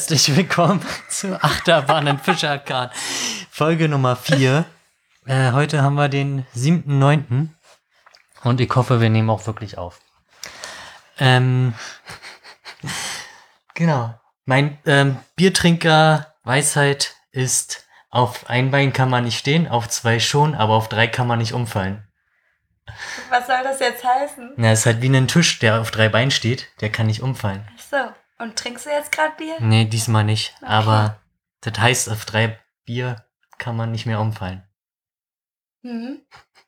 Herzlich willkommen zu Achterbahn in Fischerkart. Folge Nummer 4. Äh, heute haben wir den 7.9. Und ich hoffe, wir nehmen auch wirklich auf. Ähm, genau. Mein ähm, Biertrinker Weisheit ist, auf ein Bein kann man nicht stehen, auf zwei schon, aber auf drei kann man nicht umfallen. Was soll das jetzt heißen? Na, ist halt wie ein Tisch, der auf drei Beinen steht, der kann nicht umfallen. Ach so. Und trinkst du jetzt gerade Bier? Nee, diesmal nicht. Okay. Aber das heißt, auf drei Bier kann man nicht mehr umfallen. Mhm.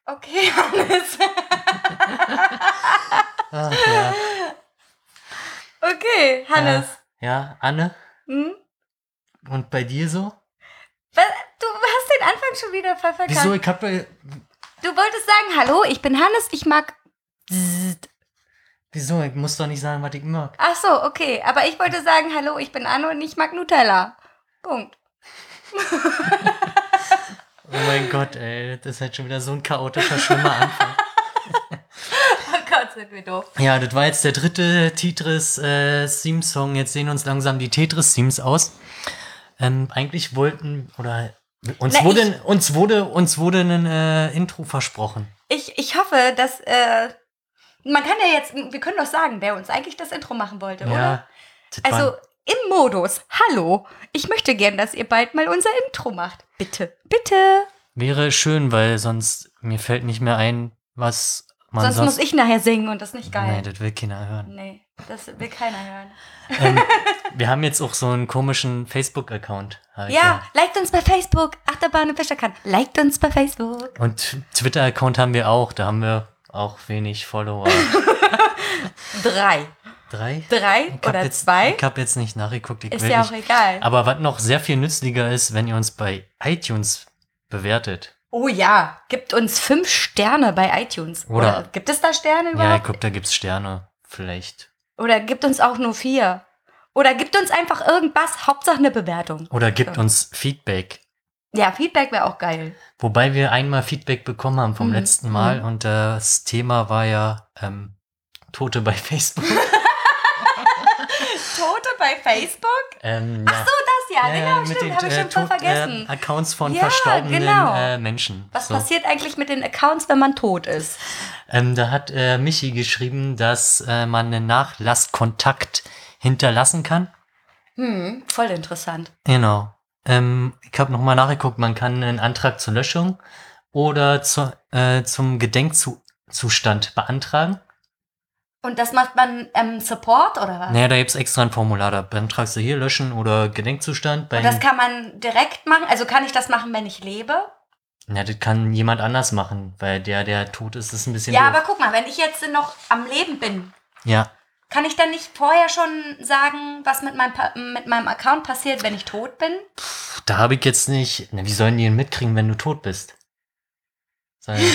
Okay, Hannes. Ach, ja. okay, Hannes. ja, Anne? Hm? Und bei dir so? Was? Du hast den Anfang schon wieder voll verkackt. Wieso? Ich hab. äh, Du wolltest sagen, hallo, ich bin Hannes, ich mag... Zzt. Wieso? Ich muss doch nicht sagen, was ich mag. Ach so, okay. Aber ich wollte sagen, hallo, ich bin Anne und ich mag Nutella. Punkt. Oh mein Gott, ey. Das ist halt schon wieder so ein chaotischer, schlimmer Anfang. Oh Gott, sind wir doof. Ja, das war jetzt der dritte Tetris-Theme-Song. jetzt sehen uns langsam die Tetris-Themes aus. Ähm, eigentlich wollten, oder uns, Na, wurde, uns wurde, uns wurde ein äh, Intro versprochen. Ich, ich hoffe, dass... Äh, man kann ja jetzt... Wir können doch sagen, wer uns eigentlich das Intro machen wollte, oder? Ja. das Also im Modus. Hallo, ich möchte gern, dass ihr bald mal unser Intro macht. Bitte, bitte. Wäre schön, weil sonst mir fällt nicht mehr ein, was man Sonst sonst. muss ich nachher singen und das ist nicht Nee, geil. das will keiner hören. Nee, das will keiner hören. ähm, wir haben jetzt auch so einen komischen Facebook-Account. ich Ja, liked uns bei Facebook. Achterbahn und Fischerkan. Liked uns bei Facebook. Und Twitter-Account haben wir auch. Da haben wir auch wenig Follower. Drei. Drei? Drei oder jetzt, zwei? Ich habe jetzt nicht nachgeguckt. Ist ja nicht. auch egal. Aber was noch sehr viel nützlicher ist, wenn ihr uns bei iTunes bewertet. Oh ja, gibt uns fünf Sterne bei iTunes. Oder- Oder, gibt es da Sterne Ja, ich überhaupt? glaube, da gibt's Sterne. Vielleicht. Oder gibt uns auch nur vier? Oder gibt uns einfach irgendwas, Hauptsache eine Bewertung. Oder gibt Ja. uns Feedback. Ja, Feedback wäre auch geil. Wobei wir einmal Feedback bekommen haben vom Mhm. letzten Mal Mhm. und das Thema war ja ähm, Tote bei Facebook. Tote bei Facebook? ähm, Ach so, das ja, genau, stimmt, habe ich schon voll Tot- vergessen. Äh, Accounts von Ja, verstorbenen genau. äh, Menschen. Was So. passiert eigentlich mit den Accounts, wenn man tot ist? Ähm, da hat äh, Michi geschrieben, dass äh, man einen Nachlasskontakt hinterlassen kann. Hm, voll interessant. Genau. Ähm, ich habe nochmal nachgeguckt, man kann einen Antrag zur Löschung oder zu, äh, zum Gedenkzustand beantragen. Und das macht man im Support oder was? Naja, da gibt's extra ein Formular, da beantragst du hier Löschen oder Gedenkzustand. Bei Und das kann man direkt machen? Also kann ich das machen, wenn ich lebe? ja, das kann jemand anders machen, weil der, der tot ist, ist ein bisschen Ja, doof. aber guck mal, wenn ich jetzt noch am Leben bin, Ja, kann ich dann nicht vorher schon sagen, was mit meinem, Pa- mit meinem Account passiert, wenn ich tot bin? da habe ich jetzt nicht. Na, wie sollen die ihn mitkriegen, wenn du tot bist? Sollen,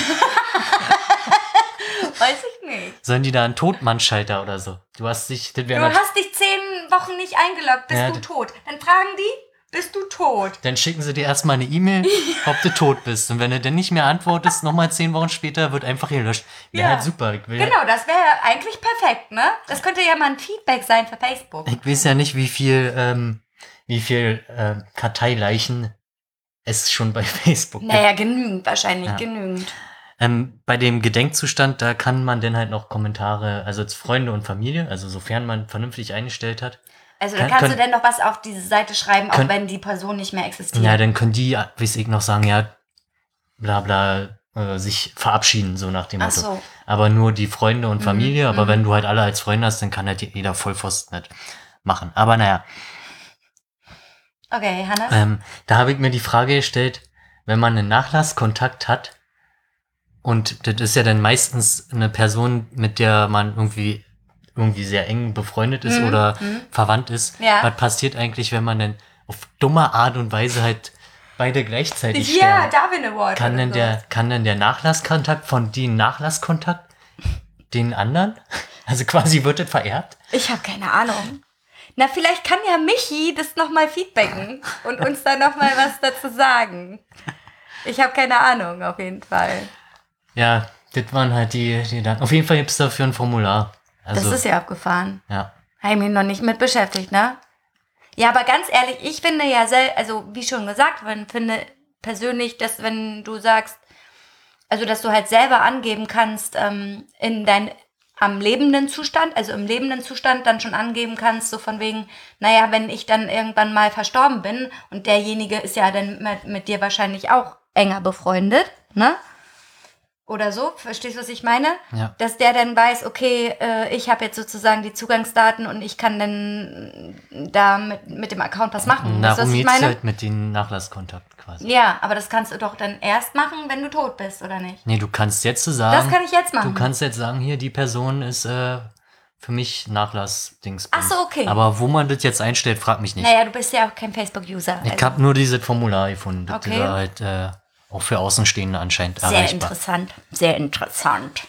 Weiß ich nicht. sollen die da einen Todmannschalter oder so? Du hast dich, Du hast dich zehn Wochen nicht eingeloggt, bist Ja, du tot. Dann fragen die, bist du tot? Dann schicken sie dir erstmal eine E-Mail, ob du tot bist. Und wenn du dann nicht mehr antwortest, nochmal zehn Wochen später, wird einfach gelöscht. Wäre Ja. halt super. Genau, das wäre eigentlich perfekt, ne? Das könnte ja mal ein Feedback sein für Facebook. ich weiß ja nicht, wie viel, ähm, wie viel äh, Karteileichen es schon bei Facebook gibt. Naja, genügend, wahrscheinlich, Ja. genügend. Ähm, bei dem Gedenkzustand, da kann man dann halt noch Kommentare, also Freunde und Familie, also sofern man vernünftig eingestellt hat. Also da Kann- kannst können- du denn noch was auf diese Seite schreiben, auch Können- wenn die Person nicht mehr existiert. Ja, dann können die, weiß ich noch sagen, ja, bla bla, äh, sich verabschieden, so nach dem Ach Motto. so. aber nur die Freunde und Mhm, Familie. Aber mhm. wenn du halt alle als Freunde hast, dann kann halt jeder Vollpfosten nicht machen. Aber naja, Okay, Hannes. ähm, da habe ich mir die Frage gestellt, wenn man einen Nachlasskontakt hat und das ist ja dann meistens eine Person, mit der man irgendwie irgendwie sehr eng befreundet ist Mhm, oder mhm. verwandt ist. Ja. Was passiert eigentlich, wenn man dann auf dumme Art und Weise halt beide gleichzeitig Ja, sterben? Darwin Award. Kann denn, der, kann denn der Nachlasskontakt von den Nachlasskontakt den anderen? Also quasi wird das vererbt? Ich habe keine Ahnung. Na, vielleicht kann ja Michi das nochmal feedbacken und uns dann nochmal was dazu sagen. Ich habe keine Ahnung, auf jeden Fall. Ja, das waren halt die, die dann. Auf jeden Fall gibt es dafür ein Formular. Also, das ist ja abgefahren. ja. Habe ich mich noch nicht mit beschäftigt, ne? Ja, aber ganz ehrlich, ich finde ja sel also wie schon gesagt, man finde persönlich, dass wenn du sagst, also dass du halt selber angeben kannst, ähm, in dein am lebenden Zustand, also im lebenden Zustand dann schon angeben kannst, so von wegen, naja, wenn ich dann irgendwann mal verstorben bin und derjenige ist ja dann mit, mit dir wahrscheinlich auch enger befreundet, ne? Oder so, verstehst du, was ich meine? Ja. Dass der dann weiß, okay, äh, ich habe jetzt sozusagen die Zugangsdaten und ich kann dann da mit, mit dem Account was machen. weißt du, Darum was ich meine? halt mit dem Nachlasskontakt quasi. Ja, aber das kannst du doch dann erst machen, wenn du tot bist, oder nicht? Nee, du kannst jetzt so sagen. Das kann ich jetzt machen. Du kannst jetzt sagen, hier, die Person ist äh, für mich Nachlass-Dings. Ach so, okay. Aber wo man das jetzt einstellt, frag mich nicht. Naja, du bist ja auch kein Facebook-User. Ich also habe nur dieses Formular gefunden, das Okay. da halt äh, auch für Außenstehende anscheinend sehr erreichbar. interessant. Sehr interessant.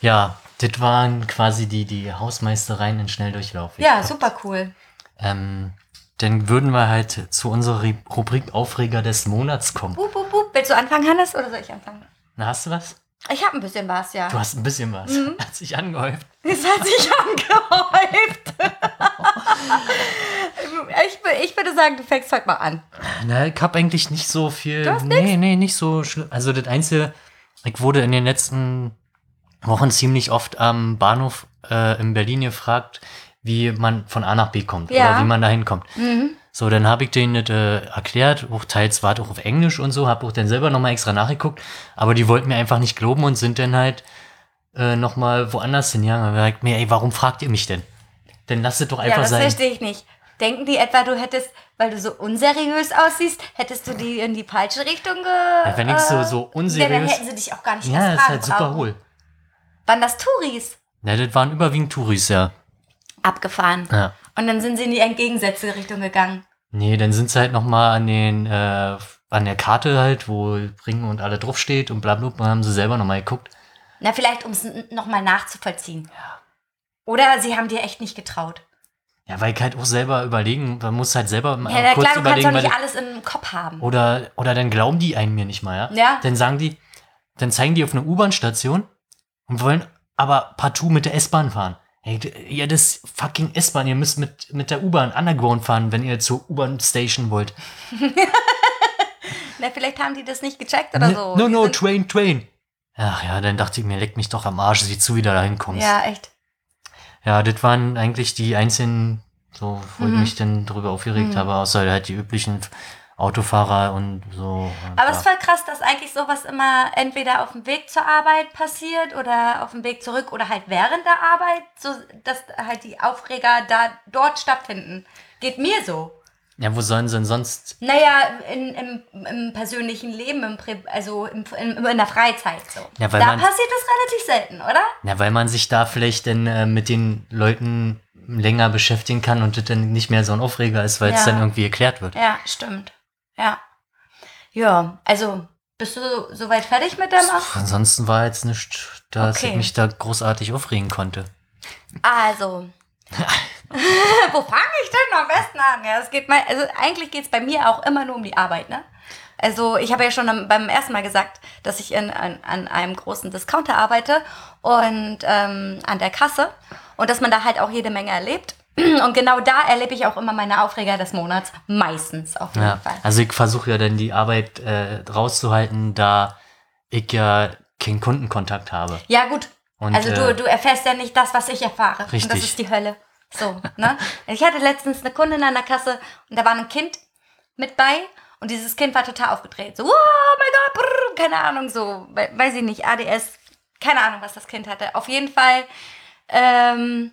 Ja, das waren quasi die, die Hausmeistereien in Schnelldurchlauf. Ja, super cool. Ähm, dann würden wir halt zu unserer Ri- Rubrik Aufreger des Monats kommen. Bup, bup, bup. Willst du anfangen, Hannes, oder soll ich anfangen? Na, hast du was? Ich habe ein bisschen was, ja. Du hast ein bisschen was. Mhm. Hat sich angehäuft. Es hat sich angehäuft. ich, ich würde sagen, du fängst heute mal an. Na, ich habe eigentlich nicht so viel. Du hast nee, nee, nicht so schlimm. Also das Einzige, ich wurde in den letzten Wochen ziemlich oft am Bahnhof äh, in Berlin gefragt, wie man von A nach B kommt Ja. oder wie man da hinkommt. Mhm. So, dann habe ich denen das äh, erklärt, auch teils war es auch auf Englisch und so, habe auch dann selber nochmal extra nachgeguckt, aber die wollten mir einfach nicht glauben und sind dann halt äh, nochmal woanders hingegangen. Und gesagt, mir, ey, warum fragt ihr mich denn? Dann lasst es doch Ja, einfach das sein. verstehe ich nicht. Denken die etwa, du hättest, weil du so unseriös aussiehst, hättest du die in die falsche Richtung ge... Ja, wenn ich so- so Ja, dann unseriös- hätten sie dich auch gar nicht Ja, das ist halt super hohl. Waren das Touris? Ja, das waren überwiegend Touris, ja. Abgefahren. ja. Und dann sind sie in die entgegengesetzte Richtung gegangen. Nee, dann sind sie halt nochmal an den, äh, an der Karte halt, wo Ring und alle draufsteht und bla bla, bla haben sie selber nochmal geguckt. Na, vielleicht, um es nochmal nachzuvollziehen. Oder sie haben dir echt nicht getraut. Ja, weil ich halt auch selber überlegen, man muss halt selber mal Ja, na kurz klar, du kannst überlegen, doch nicht alles im Kopf haben. oder, oder dann glauben die einen mir nicht mal, ja? Ja. Dann sagen die, dann zeigen die auf eine U-Bahn-Station und wollen aber partout mit der S-Bahn fahren. Hey, ja, das fucking S-Bahn, ihr müsst mit, mit der U-Bahn Underground fahren, wenn ihr zur U-Bahn-Station wollt. Na, vielleicht haben die das nicht gecheckt oder Ne- so. No, no, train, train. Ach ja, dann dachte ich mir, leck mich doch am Arsch, sieh zu, wie du da hinkommst. Ja, echt. Ja, das waren eigentlich die einzigen, so, wo Mhm. ich mich dann drüber aufgeregt habe, außer halt die üblichen Autofahrer und so. Aber ja. es ist voll krass, dass eigentlich sowas immer entweder auf dem Weg zur Arbeit passiert oder auf dem Weg zurück oder halt während der Arbeit, so dass halt die Aufreger da dort stattfinden. Geht mir so. ja, wo sollen sie denn sonst? Naja, in, im, im persönlichen Leben, im Pri also im, in, in der Freizeit so. Ja, weil da man- passiert das relativ selten, oder? Ja, weil man sich da vielleicht dann äh, mit den Leuten länger beschäftigen kann und das dann nicht mehr so ein Aufreger ist, weil es Ja. dann irgendwie erklärt wird. Ja, stimmt. Ja. Ja, also bist du so- soweit fertig mit deinem Auf Ansonsten war jetzt nichts, dass Okay. ich mich da großartig aufregen konnte. Also. Wo fange ich denn am besten an? Ja, es geht mal, also eigentlich geht es bei mir auch immer nur um die Arbeit, ne? Also ich habe ja schon beim ersten Mal gesagt, dass ich in, an, an einem großen Discounter arbeite und ähm, an der Kasse und dass man da halt auch jede Menge erlebt. Und genau da erlebe ich auch immer meine Aufreger des Monats. Meistens auf jeden Ja, Fall. also ich versuche ja dann die Arbeit äh, rauszuhalten, da ich ja keinen Kundenkontakt habe. Ja, gut. Und, also äh, du, du erfährst ja nicht das, was ich erfahre. Und das Richtig. ist die Hölle. So, ne? Ich hatte letztens eine Kundin an der Kasse und da war ein Kind mit bei und dieses Kind war total aufgedreht. So, oh mein Gott, brrr, keine Ahnung, so, we- weiß ich nicht, ADS, keine Ahnung, was das Kind hatte. Auf jeden Fall ähm,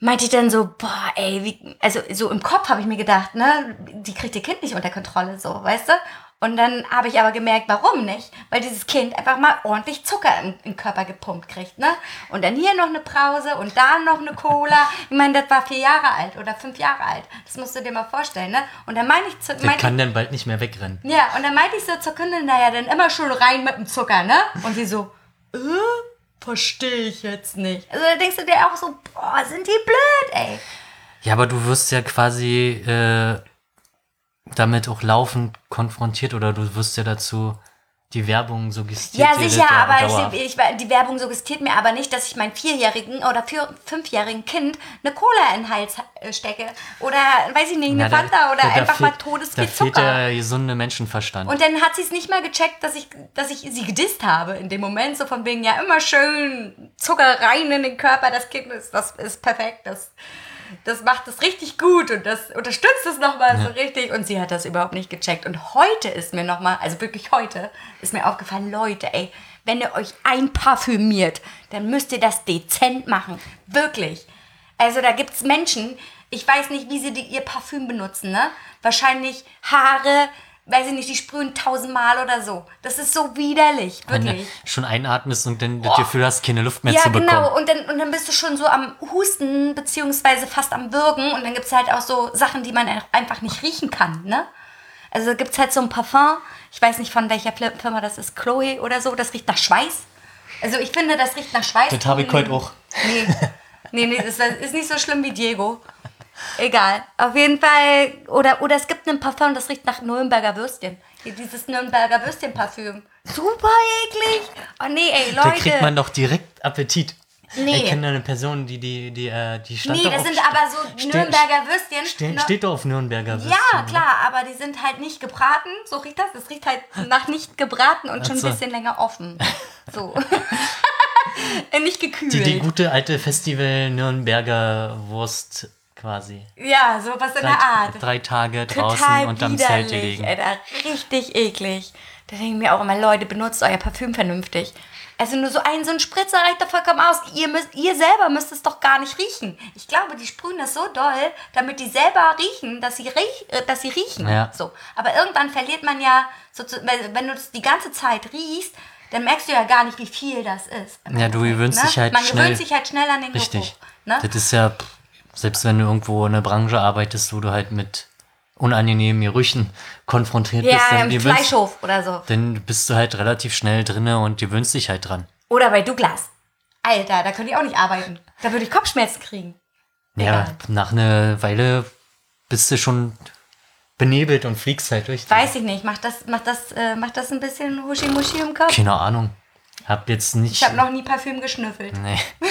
meinte ich dann so, boah, ey, wie, also so im Kopf habe ich mir gedacht, ne, die kriegt ihr Kind nicht unter Kontrolle, so, weißt du? Und dann habe ich aber gemerkt, warum nicht? Weil dieses Kind einfach mal ordentlich Zucker im, im Körper gepumpt kriegt, ne? Und dann hier noch eine Brause und da noch eine Cola. Ich meine, das war vier Jahre alt oder fünf Jahre alt. Das musst du dir mal vorstellen, ne? Und dann meine ich zu, meinte kann dann bald nicht mehr wegrennen. ja, und dann meinte ich so zur Kundin, naja, dann immer schön rein mit dem Zucker, ne? Und sie so, äh, verstehe ich jetzt nicht. Also da denkst du dir auch so, boah, sind die blöd, ey. Ja, aber du wirst ja quasi äh, damit auch laufend konfrontiert oder du wirst ja dazu die Werbung suggestiert Ja, sicher, das aber ich, ich, die Werbung suggestiert mir aber nicht, dass ich meinem vierjährigen oder vier, fünfjährigen Kind eine Cola in den Hals äh, stecke. Oder, weiß ich nicht, eine da- Fanta oder da- da einfach mal fehlt- totes Da fehlt Zucker. der gesunde Menschenverstand. Und dann hat sie es nicht mal gecheckt, dass ich, dass ich sie gedisst habe in dem Moment. So von wegen, ja, immer schön Zucker rein in den Körper des Kindes. Das ist perfekt. Das, das macht es richtig gut und das unterstützt es nochmal so richtig. Und sie hat das überhaupt nicht gecheckt. Und heute ist mir nochmal, also wirklich heute, ist mir aufgefallen, Leute, ey, wenn ihr euch einparfümiert, dann müsst ihr das dezent machen. Wirklich. Also da gibt's Menschen, ich weiß nicht, wie sie die, ihr Parfüm benutzen, ne? Wahrscheinlich Haare, weiß ich nicht, die sprühen tausendmal oder so. Das ist so widerlich, Wenn du wirklich. schon einatmest und dann das Gefühl hast, keine Luft mehr Ja, zu bekommen. genau. Und dann, und dann bist du schon so am Husten, beziehungsweise fast am Würgen. Und dann gibt's halt auch so Sachen, die man einfach nicht riechen kann, ne? Also gibt's halt so ein Parfum, ich weiß nicht von welcher Fir- Firma das ist, Chloe oder so, das riecht nach Schweiß. Also ich finde, das riecht nach Schweiß. Das habe ich heute auch. Nee, nee, nee, das ist nicht so schlimm wie Diego. Egal. Auf jeden Fall. Oder, oder es gibt ein Parfum, das riecht nach Nürnberger Würstchen. Hier dieses Nürnberger Würstchen-Parfüm. Super eklig. Oh nee, ey, Da Leute. kriegt man doch direkt Appetit. Nee. Ich kenne eine Person, die, die, die, äh, die stand nee, das auf, sind aber so ste- Nürnberger Würstchen. ste- Ne? steht doch auf Nürnberger Würstchen. ja, klar, aber die sind halt nicht gebraten. So riecht das. Es riecht halt nach nicht gebraten und schon ein bisschen länger offen. So. nicht gekühlt. Die, die gute alte Festival Nürnberger Wurst quasi. ja, sowas in Drei, der Art. drei Tage draußen Total unterm Zelt gelegen. Alter, richtig eklig. Da denke ich mir auch immer, Leute, benutzt euer Parfüm vernünftig. Also nur so ein, so ein Spritzer reicht doch vollkommen aus. Ihr, müsst, ihr selber müsst es doch gar nicht riechen. Ich glaube, die sprühen das so doll, damit die selber riechen, dass sie, riech, äh, dass sie riechen. Ja. So. Aber irgendwann verliert man ja, so zu, wenn du das die ganze Zeit riechst, dann merkst du ja gar nicht, wie viel das ist. Ja, du gewöhnst ne? dich halt Man schnell- gewöhnt sich halt schnell an den Richtig. Geruch. Ne? Das ist ja, pff, selbst wenn du irgendwo in einer Branche arbeitest, wo du halt mit unangenehmen Gerüchen konfrontiert bist, Ja, dann, im Fleischhof oder so. dann bist du halt relativ schnell drinne und gewöhnst dich halt dran. Oder bei Douglas. Alter, da könnte ich auch nicht arbeiten. Da würde ich Kopfschmerzen kriegen. Ja, Egal. nach einer Weile bist du schon benebelt und fliegst halt durch. Weiß ich nicht. Macht das, macht das, äh, macht das ein bisschen Huschi-Muschi im Kopf? Keine Ahnung. Hab jetzt nicht. Ich habe noch nie Parfüm geschnüffelt. Nee.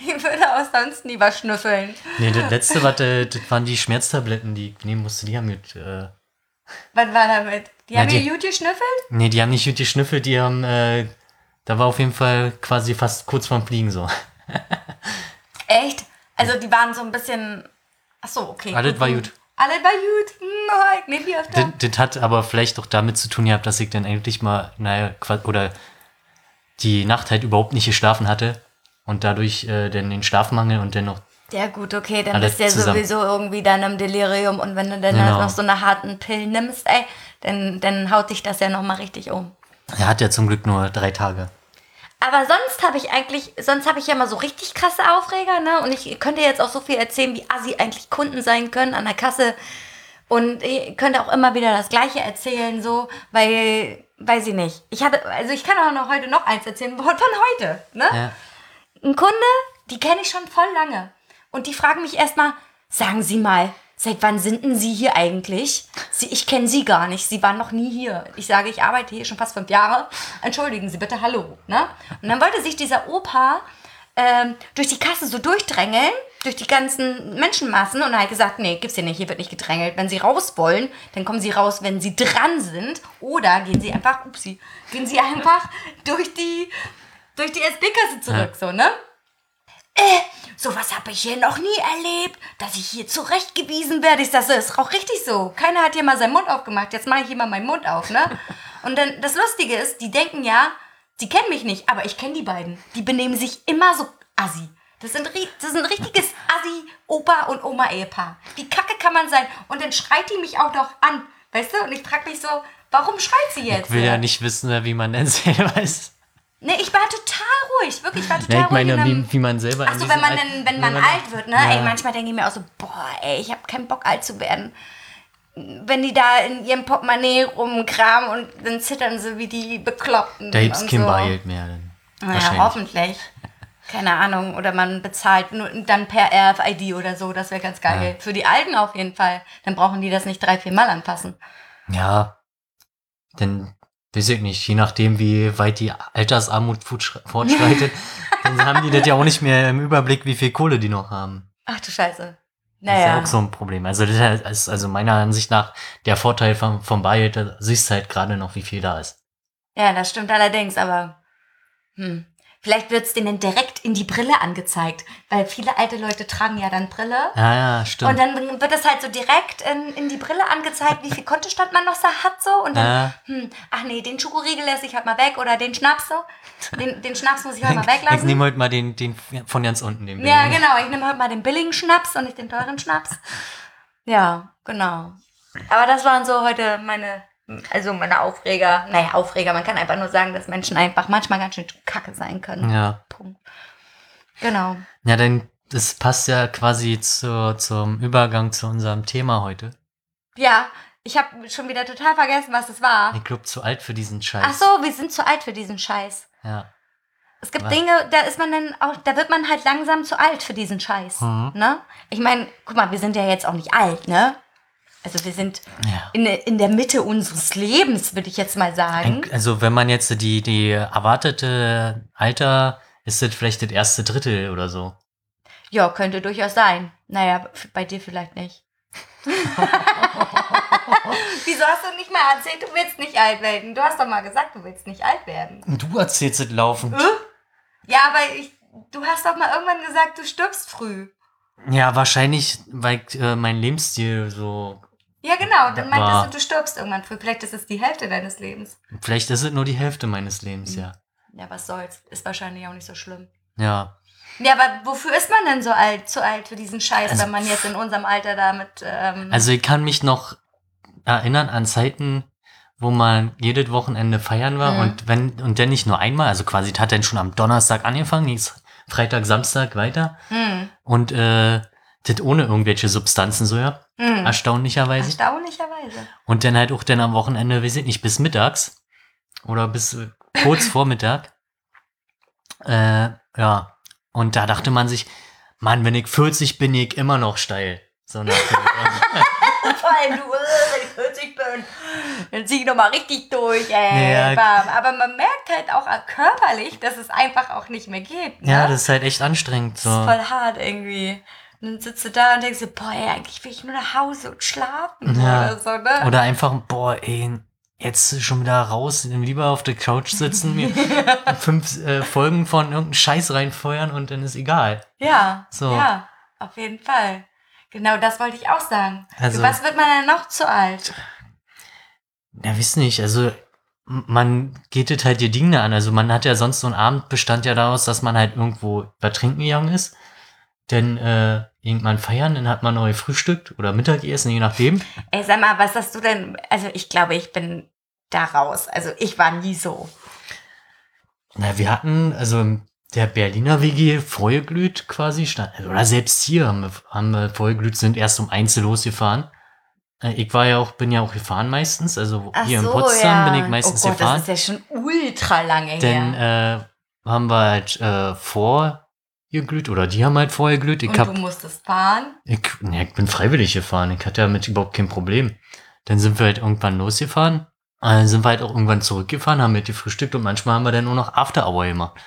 Ich würde auch sonst nie was schnüffeln. nee, das letzte, was, äh, das waren die Schmerztabletten, die ich nehmen musste. Die haben mit. Äh, Was war damit? Die Ja, haben die- gut geschnüffelt? nee, die haben nicht gut geschnüffelt, die haben. Äh, da war auf jeden Fall quasi fast kurz vorm Fliegen so. Echt? Also die waren so ein bisschen... Ach so, okay. Alles war gut. Alles war gut. Ich nehme die öfter. Das, das hat aber vielleicht auch damit zu tun gehabt, dass ich dann endlich mal, naja, oder die Nacht halt überhaupt nicht geschlafen hatte und dadurch äh, dann den Schlafmangel und dann noch Ja gut, okay, dann bist du ja zusammen. sowieso irgendwie dann im Delirium und wenn du dann Genau. halt noch so eine harten Pillen nimmst, ey, dann, dann haut dich das ja nochmal richtig um. Er hat ja zum Glück nur drei Tage. Aber sonst habe ich eigentlich, sonst habe ich ja immer so richtig krasse Aufreger, ne? Und ich könnte jetzt auch so viel erzählen, wie assi eigentlich Kunden sein können an der Kasse. Und ich könnte auch immer wieder das Gleiche erzählen, so, weil, weiß ich nicht. Ich hatte, also ich kann auch noch heute noch eins erzählen, von von heute, ne? Ja. Ein Kunde, die kenne ich schon voll lange. Und die fragen mich erstmal, sagen Sie mal, seit wann sind denn Sie hier eigentlich? Sie, ich kenne Sie gar nicht, Sie waren noch nie hier. Ich sage, ich arbeite hier schon fast fünf Jahre. Entschuldigen Sie bitte, hallo. Ne? Und dann wollte sich dieser Opa ähm, durch die Kasse so durchdrängeln, durch die ganzen Menschenmassen und er hat gesagt, nee, gibt's hier nicht, hier wird nicht gedrängelt. Wenn Sie raus wollen, dann kommen Sie raus, wenn Sie dran sind. Oder gehen Sie einfach, upsie, gehen Sie einfach durch die, durch die SB-Kasse zurück, so, ne? Äh, sowas habe ich hier noch nie erlebt, dass ich hier zurechtgewiesen werde. Ich sage, das ist auch richtig so. Keiner hat hier mal seinen Mund aufgemacht. Jetzt mache ich hier mal meinen Mund auf, ne? Und dann, das Lustige ist, die denken ja, die kennen mich nicht, aber ich kenne die beiden. Die benehmen sich immer so assi. Das sind, das ist ein richtiges Assi-Opa- und Oma-Ehepaar. Wie kacke kann man sein? Und dann schreit die mich auch noch an, weißt du? Und ich frage mich so, warum schreit sie jetzt? Ich will ja nicht wissen, wie man denn selber ist. Nee, ich war total ruhig, wirklich, ich war total Ja, ich ruhig. meine, in einem- wie, wie man selber in Ach so, diesem wenn man, Alt- dann, wenn man alt wird, ne? Ja. Ey, manchmal denke ich mir auch so, boah, ey, ich habe keinen Bock alt zu werden. Wenn die da in ihrem Portemonnaie rumkramen und dann zittern sie wie die Bekloppten. Da gibt's kein so. Bargeld mehr. Dann. Naja, hoffentlich. Keine Ahnung. Oder man bezahlt nur dann per RFID oder so. Das wäre ganz geil. Für die Alten auf jeden Fall. Dann brauchen die das nicht drei, vier Mal anpassen. Ja, Denn, weiß ich nicht, je nachdem, wie weit die Altersarmut fortschreitet, dann haben die das ja auch nicht mehr im Überblick, wie viel Kohle die noch haben. Ach du Scheiße. Das ist ja Naja. auch so ein Problem. Also das ist also meiner Ansicht nach der Vorteil vom, vom Bargeld, da siehst du halt gerade noch, wie viel da ist. Ja, das stimmt allerdings, aber hm. Vielleicht wird's denen direkt in die Brille angezeigt, weil viele alte Leute tragen ja dann Brille. Ja, ja, stimmt. Und dann wird es halt so direkt in, in die Brille angezeigt, wie viel Kontostand man noch so hat so. Und dann, ja. hm, ach nee, den Schokoriegel lasse ich halt mal weg oder den Schnaps so. Den, den Schnaps muss ich halt mal Ich weglassen. nehme heute mal den, den von ganz unten, den Ja, genau. Ich nehme heute mal den billigen Schnaps und nicht den teuren Schnaps. Ja, genau. Aber das waren so heute meine, also meine Aufreger. Naja, Aufreger. Man kann einfach nur sagen, dass Menschen einfach manchmal ganz schön kacke sein können. Ja. Punkt. Genau. Ja, denn das passt ja quasi zu, zum Übergang zu unserem Thema heute. Ja, ich habe schon wieder total vergessen, was es war. Ich glaube, zu alt für diesen Scheiß. Ach so, wir sind zu alt für diesen Scheiß. Ja. Es gibt Was? Dinge, da ist man dann auch, da wird man halt langsam zu alt für diesen Scheiß. Mhm. Ne? Ich meine, guck mal, wir sind ja jetzt auch nicht alt, ne? Also wir sind ja. in, der- in der Mitte unseres Lebens, würde ich jetzt mal sagen. Also wenn man jetzt die, die erwartete Alter, ist das vielleicht das erste Drittel oder so. Ja, könnte durchaus sein. Naja, bei dir vielleicht nicht. Wieso hast du nicht mal erzählt, du willst nicht alt werden? Du hast doch mal gesagt, du willst nicht alt werden. Du erzählst es laufend. Ja, aber ich, du hast doch mal irgendwann gesagt, du stirbst früh. Ja, wahrscheinlich, weil äh, mein Lebensstil so. Ja, genau. Dann meintest War- du, du stirbst irgendwann früh. Vielleicht ist es die Hälfte deines Lebens. Vielleicht ist es nur die Hälfte meines Lebens, ja. Ja, was soll's. Ist wahrscheinlich auch nicht so schlimm. Ja. Ja, aber wofür ist man denn so alt, zu alt für diesen Scheiß, Also- wenn man jetzt in unserem Alter damit. Ähm, Also ich kann mich noch erinnern an Zeiten, wo man jedes Wochenende feiern war Mhm. und wenn und dann nicht nur einmal, also quasi hat dann schon am Donnerstag angefangen, nichts Freitag, Samstag weiter hm, und äh, das ohne irgendwelche Substanzen so ja, hm. erstaunlicherweise. Erstaunlicherweise. Und dann halt auch dann am Wochenende, weiß ich nicht, bis mittags oder bis äh, kurz vor Mittag. Äh, ja. Und da dachte man sich, Mann, wenn ich 40 bin, ich immer noch steil. So nach. Vor allem du, äh, wenn ich 40 bin, dann zieh ich nochmal richtig durch, ey. Ja. Bam. Aber man merkt halt auch körperlich, dass es einfach auch nicht mehr geht. Ne? ja, das ist halt echt anstrengend. Das So. ist voll hart irgendwie. Und dann sitzt du da und denkst dir, boah, ey, eigentlich will ich nur nach Hause und schlafen Ja. oder so, ne? Oder einfach, boah, ey, jetzt schon wieder raus, lieber auf der Couch sitzen, mir fünf äh, Folgen von irgendeinem Scheiß reinfeuern und dann ist egal. Ja, So. ja, auf jeden Fall. Genau das wollte ich auch sagen. Also- Für was wird man denn noch zu alt? Ja, wisst nicht, also man geht es halt die Dinge an. Also man hat ja sonst so ein Abend bestand ja daraus, dass man halt irgendwo übertrinken gegangen ist. Dann äh, irgendwann feiern, dann hat man neu frühstückt oder Mittagessen, je nachdem. Ey, sag mal, was hast du denn? Also ich glaube, ich bin da raus. Also ich war nie so. Na, wir hatten, also der Berliner WG vollglüht quasi, stand, also, oder selbst hier haben wir, haben wir vollglüht, sind erst um eins losgefahren. Äh, Ich war ja auch, bin ja auch gefahren meistens, also Ach hier so, in Potsdam ja. bin ich meistens oh Gott, gefahren. Das ist ja schon ultra lange Dann her. äh, haben wir halt äh, vor geglüht oder die haben halt vorher geglüht. Ich, Und hab, du musstest fahren? ich, ne, ich bin freiwillig gefahren. Ich hatte damit überhaupt kein Problem. Dann sind wir halt irgendwann losgefahren. äh, Dann sind wir halt auch irgendwann zurückgefahren, haben mit gefrühstückt und manchmal haben wir dann nur noch After Hour gemacht.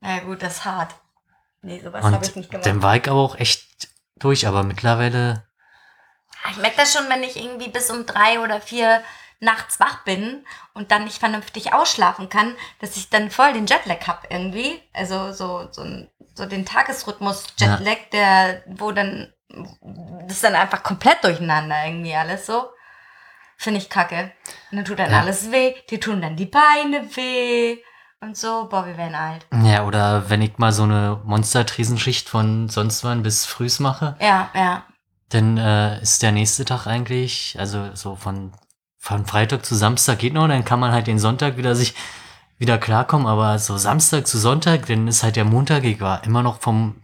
Na gut, das ist hart. Nee, sowas habe ich nicht gemacht. dann war ich aber auch echt durch, aber mittlerweile, Ich merke das schon, wenn ich irgendwie bis um drei oder vier nachts wach bin und dann nicht vernünftig ausschlafen kann, dass ich dann voll den Jetlag hab irgendwie. Also so, so, so den Tagesrhythmus Jetlag, der, wo dann, das ist dann einfach komplett durcheinander irgendwie alles so. Finde ich kacke. Und dann tut dann Ja. alles weh, dir tun dann die Beine weh und so. Boah, wir werden alt. ja, oder wenn ich mal so eine Monstertresenschicht von sonst wann bis frühs mache, Ja, ja. dann äh, ist der nächste Tag eigentlich, also so von, von Freitag zu Samstag geht noch, dann kann man halt den Sonntag wieder sich wieder klarkommen, aber so Samstag zu Sonntag, dann ist halt der Montag, ich war immer noch vom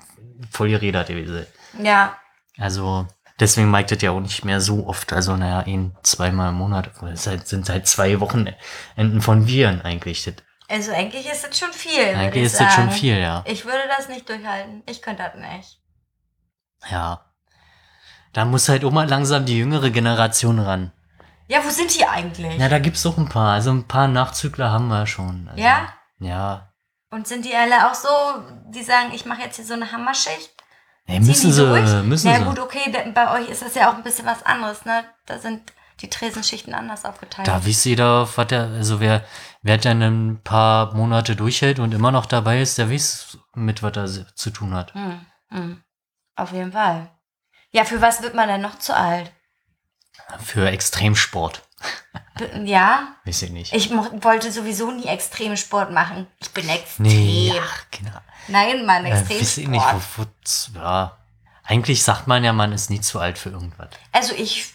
voll geredet gewesen. Ja, Also deswegen mag das ja auch nicht mehr so oft, also naja, ein, zweimal im Monat, es halt, sind halt zwei Wochenenden von Viren eigentlich. Das, also eigentlich ist das schon viel. eigentlich ich ist das schon sagen. viel, ja. Ich würde das nicht durchhalten. Ich könnte das nicht. Ja. Da muss halt auch mal langsam die jüngere Generation ran. Ja, wo sind die eigentlich? Ja, da gibt's doch ein paar. Also ein paar Nachzügler haben wir schon. Also, Ja? Ja. Und sind die alle auch so, die sagen, ich mache jetzt hier so eine Hammerschicht? Nee, Ziehen müssen die sie, durch? müssen Na sie. gut, okay, bei euch ist das ja auch ein bisschen was anderes, ne? Da sind die Tresenschichten anders aufgeteilt. Da wisst jeder, was der, also wer, wer dann ein paar Monate durchhält und immer noch dabei ist, der weiß mit, was er zu tun hat. Hm, hm. Auf jeden Fall. Ja, für was wird man denn noch zu alt? Für Extremsport. Ja, Weiß ich nicht. ich wollte sowieso nie Extremsport machen. Ich bin extrem. nee, ach, genau. Nein, Mann, Äh, weiß ich Extremsport. nicht, wo, wo, ja. Eigentlich sagt man ja, man ist nie zu alt für irgendwas. Also ich,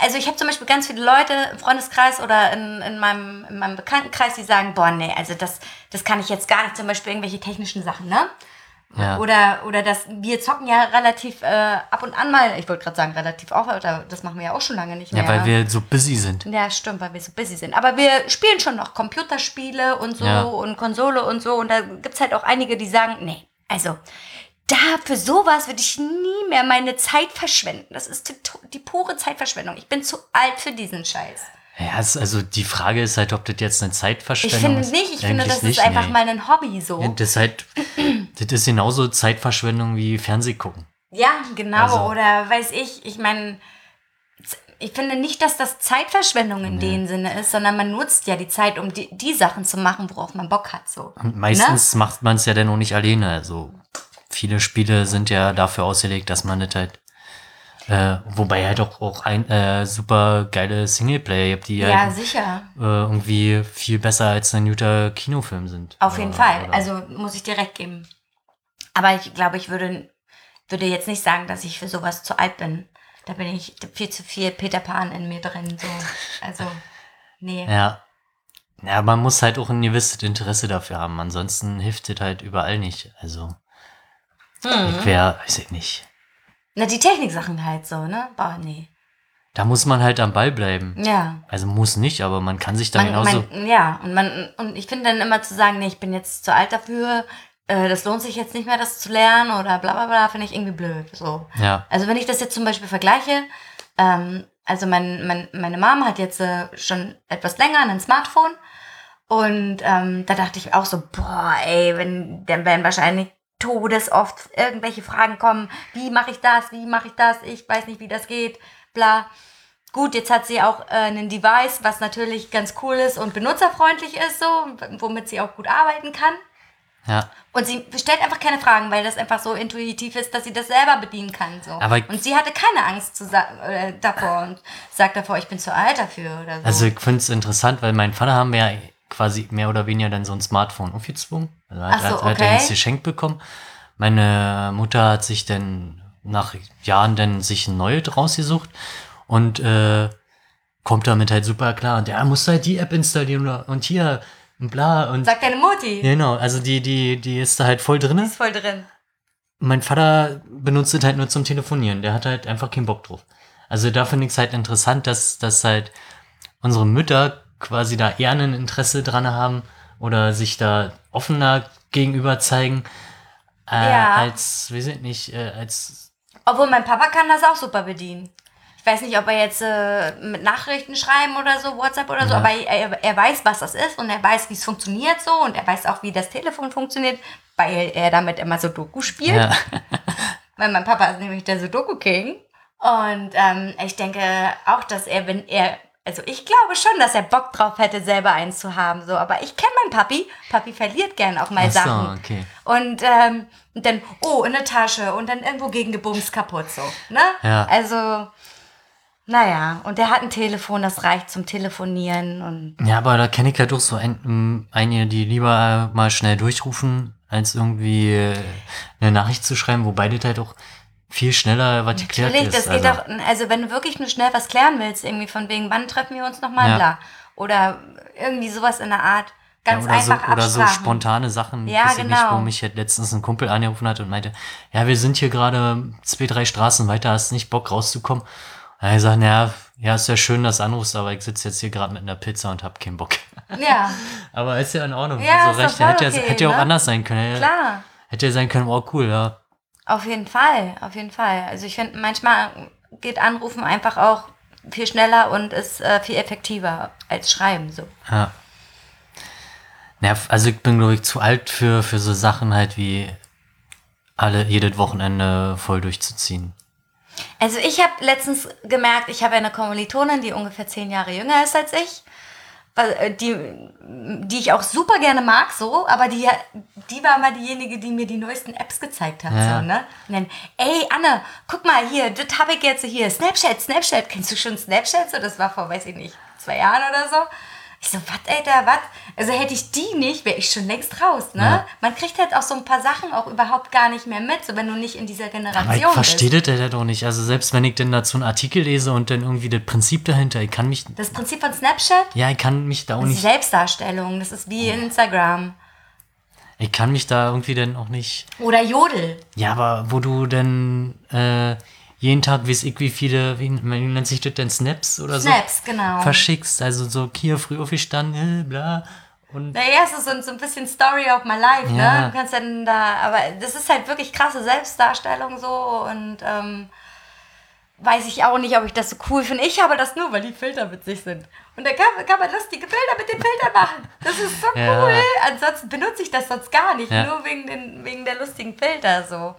also ich habe zum Beispiel ganz viele Leute im Freundeskreis oder in, in, meinem, in meinem Bekanntenkreis, die sagen, boah, nee, also das, das kann ich jetzt gar nicht, zum Beispiel irgendwelche technischen Sachen, ne? Ja. Oder, oder das, wir zocken ja relativ äh, ab und an mal, ich wollte gerade sagen, relativ auch, oder das machen wir ja auch schon lange nicht mehr. Ja, weil wir so busy sind. Ja, stimmt, weil wir so busy sind. Aber wir spielen schon noch Computerspiele und so Ja. und Konsole und so. Und da gibt es halt auch einige, die sagen, nee, also da für sowas würde ich nie mehr meine Zeit verschwenden. Das ist die, die pure Zeitverschwendung. Ich bin zu alt für diesen Scheiß. Ja, es, also die Frage ist halt, ob das jetzt eine Ich Zeitverschwendung finde ist. nicht, ich finde, das nicht, ist einfach nee. mal ein Hobby so. Ja, das, ist halt, das ist genauso Zeitverschwendung wie Fernseh gucken. Ja, genau. Also- Oder weiß ich, ich meine, ich finde nicht, dass das Zeitverschwendung in dem Sinne ist, sondern man nutzt ja die Zeit, um die, die Sachen zu machen, worauf man Bock hat. So. Und meistens macht man es ja dann auch nicht alleine. Also viele Spiele sind ja dafür ausgelegt, dass man das halt. Äh, wobei halt auch, auch ein äh, super geile Singleplayer gibt, die Ja, halt, sicher. äh, irgendwie viel besser als ein guter Kinofilm sind. Auf jeden Oder- Fall. oder- Also muss ich direkt geben. Aber ich glaube, ich würde, würde jetzt nicht sagen, dass ich für sowas zu alt bin. Da bin ich viel zu viel Peter Pan in mir drin. So. Also, nee. Ja. Ja, man muss halt auch ein gewisses Interesse dafür haben. Ansonsten hilft das halt überall nicht. Also, Hm. ich wäre, weiß ich nicht. Na, die Techniksachen halt so, ne? Boah, nee. Da muss man halt am Ball bleiben. Ja. Also muss nicht, aber man kann sich dann Man, genauso. man, ja, und man, und ich finde dann immer zu sagen, nee, ich bin jetzt zu alt dafür, äh, das lohnt sich jetzt nicht mehr, das zu lernen oder bla bla bla, finde ich irgendwie blöd. So. ja. Also wenn ich das jetzt zum Beispiel vergleiche, ähm, also mein, mein, meine Mom hat jetzt äh, schon etwas länger ein Smartphone und ähm, da dachte ich auch so, boah, ey, wenn, dann werden wahrscheinlich todesoft irgendwelche Fragen kommen, wie mache ich das, wie mache ich das, ich weiß nicht, wie das geht, bla. Gut, jetzt hat sie auch äh, ein Device, was natürlich ganz cool ist und benutzerfreundlich ist, so, womit sie auch gut arbeiten kann. Ja. Und sie stellt einfach keine Fragen, weil das einfach so intuitiv ist, dass sie das selber bedienen kann. So. Aber- und sie hatte keine Angst zu äh, davor und sagt davor, ich bin zu alt dafür oder so. Also ich finde es interessant, weil mein Vater haben wir ja quasi mehr oder weniger dann so ein Smartphone aufgezwungen. Also hat, so, hat, hat er okay. uns geschenkt bekommen. Meine Mutter hat sich dann nach Jahren dann sich ein neues rausgesucht und äh, kommt damit halt super klar. Und ja, musst du halt die App installieren und hier und bla und Sagt deine Mutti. genau, also die, die, die ist da halt voll drin. Ist voll drin. Mein Vater benutzt es halt nur zum Telefonieren. Der hat halt einfach keinen Bock drauf. Also da finde ich es halt interessant, dass, dass halt unsere Mütter quasi da eher ein Interesse dran haben oder sich da offener gegenüber zeigen, äh, Ja. als, wir sind nicht, äh, als, Obwohl mein Papa kann das auch super bedienen. Ich weiß nicht, ob er jetzt äh, mit Nachrichten schreiben oder so, WhatsApp oder so, Ja. aber er, er weiß, was das ist und er weiß, wie es funktioniert so und er weiß auch, wie das Telefon funktioniert, weil er damit immer so Doku spielt. ja, Weil mein Papa ist nämlich der Sudoku-King. Und ähm, ich denke auch, dass er, wenn er, also ich glaube schon, dass er Bock drauf hätte, selber eins zu haben. So, aber ich kenne meinen Papi. Papi verliert gern auch mal Ach so, Sachen. okay. Und, ähm, und dann, oh, in der Tasche und dann irgendwo gegen gebumst kaputt so. Ne? Ja. Also, naja, und der hat ein Telefon, das reicht zum Telefonieren und ja, aber da kenne ich halt auch so ein, einige, die lieber mal schnell durchrufen, als irgendwie äh, eine Nachricht zu schreiben, wobei das halt auch viel schneller was geklärt Natürlich, ist. das geht also. doch, also wenn du wirklich nur schnell was klären willst, irgendwie von wegen, wann treffen wir uns nochmal, Ja. bla. Oder irgendwie sowas in der Art. Ganz ja, oder, so, einfach oder so spontane Sachen, Ja, weiß ich nicht, genau. wo mich halt letztens ein Kumpel angerufen hat und meinte, ja, wir sind hier gerade zwei, drei Straßen weiter, hast nicht Bock rauszukommen? Und er sagt, ja, ja, ist ja schön, dass du anrufst, aber ich sitze jetzt hier gerade mit einer Pizza und hab keinen Bock. Ja, aber ist ja in Ordnung. Ja, also recht. Hätte, ja- okay, hätte ja auch ne? anders sein können. klar. Hätte ja sein können, oh cool, ja. Auf jeden Fall, auf jeden Fall. Also ich finde, manchmal geht Anrufen einfach auch viel schneller und ist äh, viel effektiver als Schreiben. So. Ja. Ja, also ich bin, glaube ich, zu alt für, für so Sachen halt wie alle jedes Wochenende voll durchzuziehen. Also ich habe letztens gemerkt, ich habe eine Kommilitonin, die ungefähr zehn Jahre jünger ist als ich, die, die ich auch super gerne mag, so, aber die, die war mal diejenige, die mir die neuesten Apps gezeigt hat. Ja. So, ne? Und dann, ey Anne, guck mal hier, das habe ich jetzt hier, Snapchat, Snapchat, kennst du schon Snapchat? So, das war vor, weiß ich nicht, zwei Jahren oder so. Ich so, was, Alter, was? Also hätte ich die nicht, wäre ich schon längst raus, ne? Ja. Man kriegt halt auch so ein paar Sachen auch überhaupt gar nicht mehr mit, so wenn du nicht in dieser Generation Aber ich bist. verstehe das ja doch nicht. Also selbst wenn ich denn dazu einen Artikel lese und dann irgendwie das Prinzip dahinter, ich kann mich, Das Prinzip von Snapchat, ja, ich kann mich da auch nicht, Selbstdarstellung, das ist wie Instagram. ich kann mich da irgendwie dann auch nicht, Oder Jodel. ja, aber wo du denn äh, jeden Tag, weiß ich, wie viele, wie, nennt sich das denn, Snaps oder so? Snaps, genau. Verschickst, also so hier früh aufgestanden, äh, bla. Und Naja, es ist so, so ein bisschen Story of my life, Ja. ne? Du kannst dann da, aber das ist halt wirklich krasse Selbstdarstellung so und ähm, weiß ich auch nicht, ob ich das so cool finde. Ich habe das nur, weil die Filter witzig sind. Und da kann, kann man lustige Bilder mit den Filtern machen. Das ist so Ja. cool. Ansonsten benutze ich das sonst gar nicht, Ja. nur wegen, den, wegen der lustigen Filter so.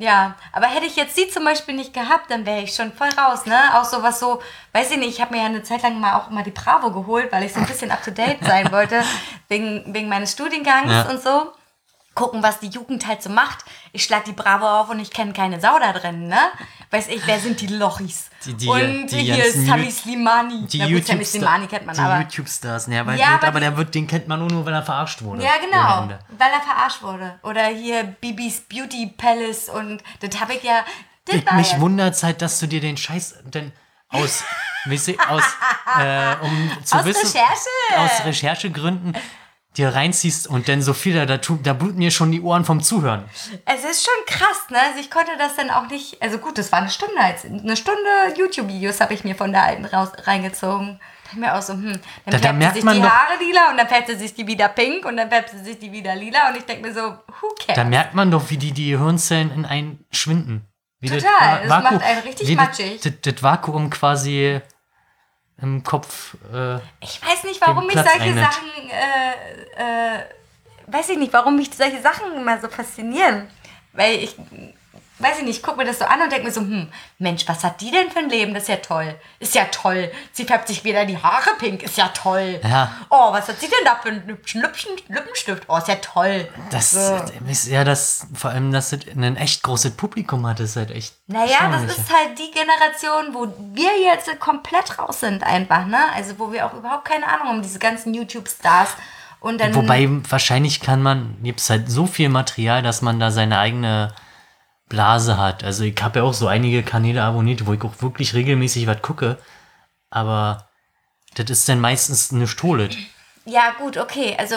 Ja, aber hätte ich jetzt die zum Beispiel nicht gehabt, dann wäre ich schon voll raus, ne? Auch sowas so, weiß ich nicht, ich habe mir ja eine Zeit lang mal auch immer die Bravo geholt, weil ich so ein bisschen up to date sein wollte, wegen, wegen meines Studiengangs Ja. und so. Gucken, was die Jugend halt so macht. Ich schlag die Bravo auf und ich kenne keine Sau da drin, ne? Weiß ich, wer sind die Lochis? Die- die- und die hier ist Sami Slimani. die Na gut, Sami YouTube Slimani kennt man, die aber. YouTube-Stars, ja, weil, Ja, aber, aber der wird, den kennt man nur, nur, weil er verarscht wurde. Ja, genau, weil er verarscht wurde. Oder hier Bibis Beauty Palace und das habe ich ja. Ich, mich ja- wundert halt, dass du dir den Scheiß denn aus, aus, äh, um zu Aus wissen, Recherche. aus Recherchegründen dir reinziehst und dann so viel da, da, da bluten mir schon die Ohren vom Zuhören. Es ist schon krass, ne? Also ich konnte das dann auch nicht. Also gut, das war eine Stunde. Eine Stunde YouTube-Videos habe ich mir von der alten raus, reingezogen. Da mir auch so, hm, dann Da- da merkt sie sich man die doch- Haare lila und dann färbt sie sich die wieder pink und dann färbt sie sich die wieder lila und ich denke mir so, who cares? Da merkt man doch, wie die, die Gehirnzellen in einen schwinden. Wie Total, das Vaku- macht einen richtig das- matschig. Das, das Vakuum quasi im Kopf. Äh, Ich weiß nicht, warum mich solche einnimmt. Sachen, äh, äh, weiß ich nicht, warum mich solche Sachen immer so faszinieren. Weil ich, weiß ich nicht, ich gucke mir das so an und denke mir so, hm, Mensch, was hat die denn für ein Leben? Das ist ja toll. Ist ja toll. Sie färbt sich wieder die Haare pink. Ist ja toll. Ja. Oh, was hat sie denn da für einen Lüppchen, Lippenstift? Oh, ist ja toll. das So. ist ja das, vor allem, dass es ein echt großes Publikum hat, ist halt echt. Naja, das ist halt die Generation, wo wir jetzt komplett raus sind einfach, ne? Also wo wir auch überhaupt keine Ahnung haben, diese ganzen YouTube-Stars. Und dann Wobei, wahrscheinlich kann man, gibt es halt so viel Material, dass man da seine eigene Blase hat. Also ich habe ja auch so einige Kanäle abonniert, wo ich auch wirklich regelmäßig was gucke. Aber das ist dann meistens eine Stohle. Ja, gut, okay. Also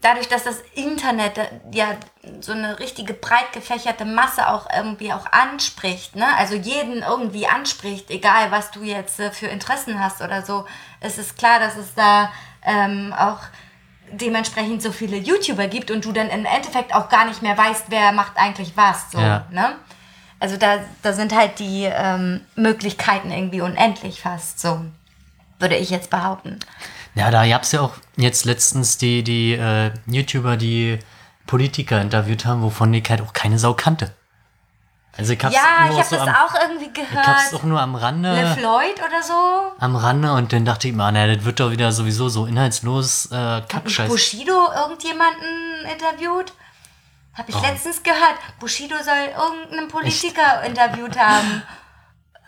dadurch, dass das Internet äh, ja so eine richtige breit gefächerte Masse auch irgendwie auch anspricht, ne? Also jeden irgendwie anspricht, egal was du jetzt äh, für Interessen hast oder so, es ist klar, dass es da ähm, auch dementsprechend so viele YouTuber gibt und du dann im Endeffekt auch gar nicht mehr weißt, wer macht eigentlich was. So, Ja. ne? Also da, da sind halt die ähm, Möglichkeiten irgendwie unendlich fast, so würde ich jetzt behaupten. Ja, da gab es ja auch jetzt letztens die, die äh, YouTuber, die Politiker interviewt haben, wovon ich halt auch keine Sau kannte. Also ich hab's Ja, ich habe so das am, auch irgendwie Ich hab's gehört. auch nur am Rande. Le Floyd oder so. am Rande und dann dachte ich mir, na, das wird doch wieder sowieso so inhaltslos äh, Kackscheiß. Bushido irgendjemanden interviewt? Habe ich Oh. letztens gehört. Bushido soll irgendeinen Politiker interviewt haben.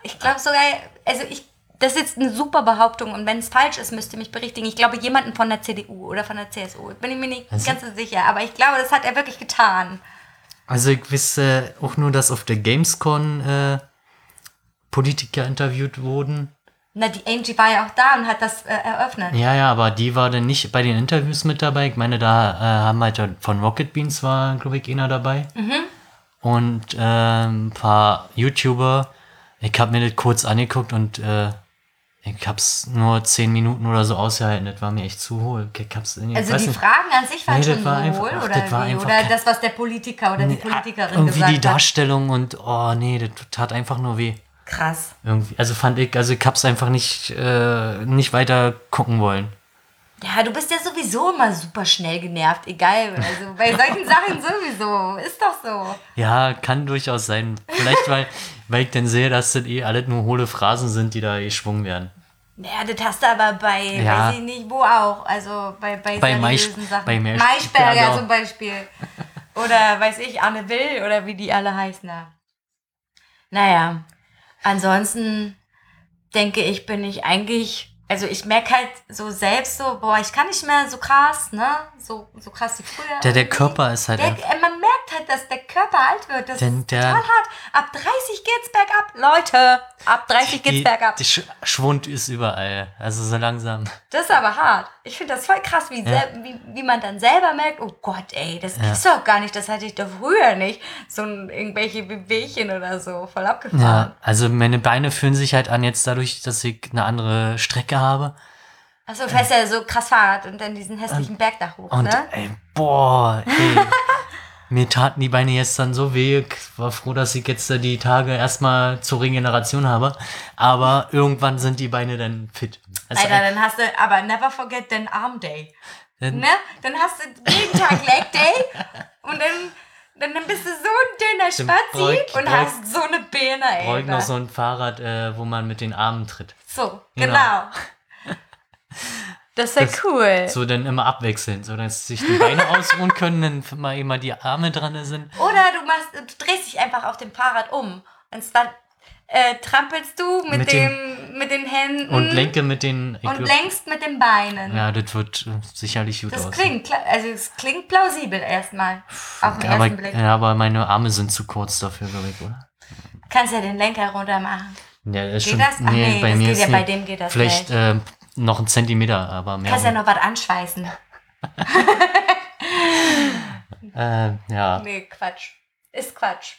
Ich glaube sogar, also ich, das ist jetzt eine super Behauptung und wenn es falsch ist, müsst ihr mich berichtigen. Ich glaube jemanden von der CDU oder von der CSU. Bin ich mir nicht Also- ganz so sicher, aber ich glaube, das hat er wirklich getan. Also ich wisse auch nur, dass auf der Gamescon äh, Politiker interviewt wurden. Na, die Angie war ja auch da und hat das äh, eröffnet. Ja, ja, aber die war dann nicht bei den Interviews mit dabei. Ich meine, da äh, haben halt von Rocket Beans war, glaube ich, einer dabei. Und äh, ein paar YouTuber. Ich habe mir das kurz angeguckt und äh, ich hab's nur zehn Minuten oder so ausgehalten. Das war mir echt zu hohl. Ich hab's, ich Also die nicht. Fragen an sich waren Nee, schon war einfach- hohl ach, oder das war einfach Oder das, was der Politiker oder die Politikerin Irgendwie gesagt die hat. Darstellung und oh nee, das tat einfach nur weh. Krass. Irgendwie. Also fand ich, also ich hab's einfach nicht, äh, nicht weiter gucken wollen. Ja, du bist ja sowieso immer super schnell genervt, egal. Also bei solchen Sachen sowieso. Ist doch so. Ja, kann durchaus sein. Vielleicht, weil, weil ich dann sehe, dass das eh alles nur hohle Phrasen sind, die da geschwungen werden. Ja, das hast du aber bei, Ja. weiß ich nicht, wo auch. Also bei, bei, Bei seriösen Sachen. bei Maisch- Maischberger zum Beispiel. Oder weiß ich, Anne Will oder wie die alle heißen da. Naja, ansonsten denke ich, bin ich eigentlich, also ich merke halt so selbst so, boah, ich kann nicht mehr so krass, ne? So, so krass wie früher. Der, der. Körper ist halt Der, man merkt halt, dass der Körper alt wird. Das Denn ist der- total hart. Ab 30 geht's bergab. Leute, ab 30 geht's Die, bergab. die Sch Schwund ist überall. Also so langsam. Das ist aber hart. Ich finde das voll krass, wie, Ja. wie, wie man dann selber merkt, oh Gott, ey, das Ja. ist doch gar nicht, das hatte ich doch früher nicht. So ein, irgendwelche Wehwehchen oder so, voll abgefahren. Ja, also meine Beine fühlen sich halt an jetzt dadurch, dass ich eine andere Strecke habe. Achso, fährst ja so krass Fahrrad und dann diesen hässlichen Berg da hoch, Und ne? ey, boah, ey. Mir taten die Beine jetzt dann so weh. Ich war froh, dass ich jetzt die Tage erstmal zur Regeneration habe. Aber irgendwann sind die Beine dann fit. Also, Alter, dann hast du, aber never forget den Arm Day. dann- Ne? Dann hast du jeden Tag Leg Day und dann, dann bist du so ein dünner Spazi und hast so eine Birne, ey. brauche ich noch so ein Fahrrad, äh, wo man mit den Armen tritt. So, Genau. genau. Das wäre Das- cool. So dann immer abwechselnd, so dass sich die Beine ausruhen können, dann mal immer die Arme dran sind. Oder du machst, du drehst dich einfach auf dem Fahrrad um und dann äh, trampelst du mit, Mit dem, mit den Händen Und lenke mit den. und glaub- lenkst mit den Beinen. Ja, das wird äh, sicherlich gut das aussehen. klingt, also es klingt plausibel erstmal. Auf den aber, ersten Blick. ja, aber meine Arme sind zu kurz dafür, glaube ich, oder? Kannst ja den Lenker runter machen. Ja, ist Geht schon. das? Ach nee, das geht ja, ist bei dem geht das Vielleicht äh, noch ein Zentimeter, aber mehr. Kannst ja noch was anschweißen. äh, ja. Nee, Quatsch. Ist Quatsch.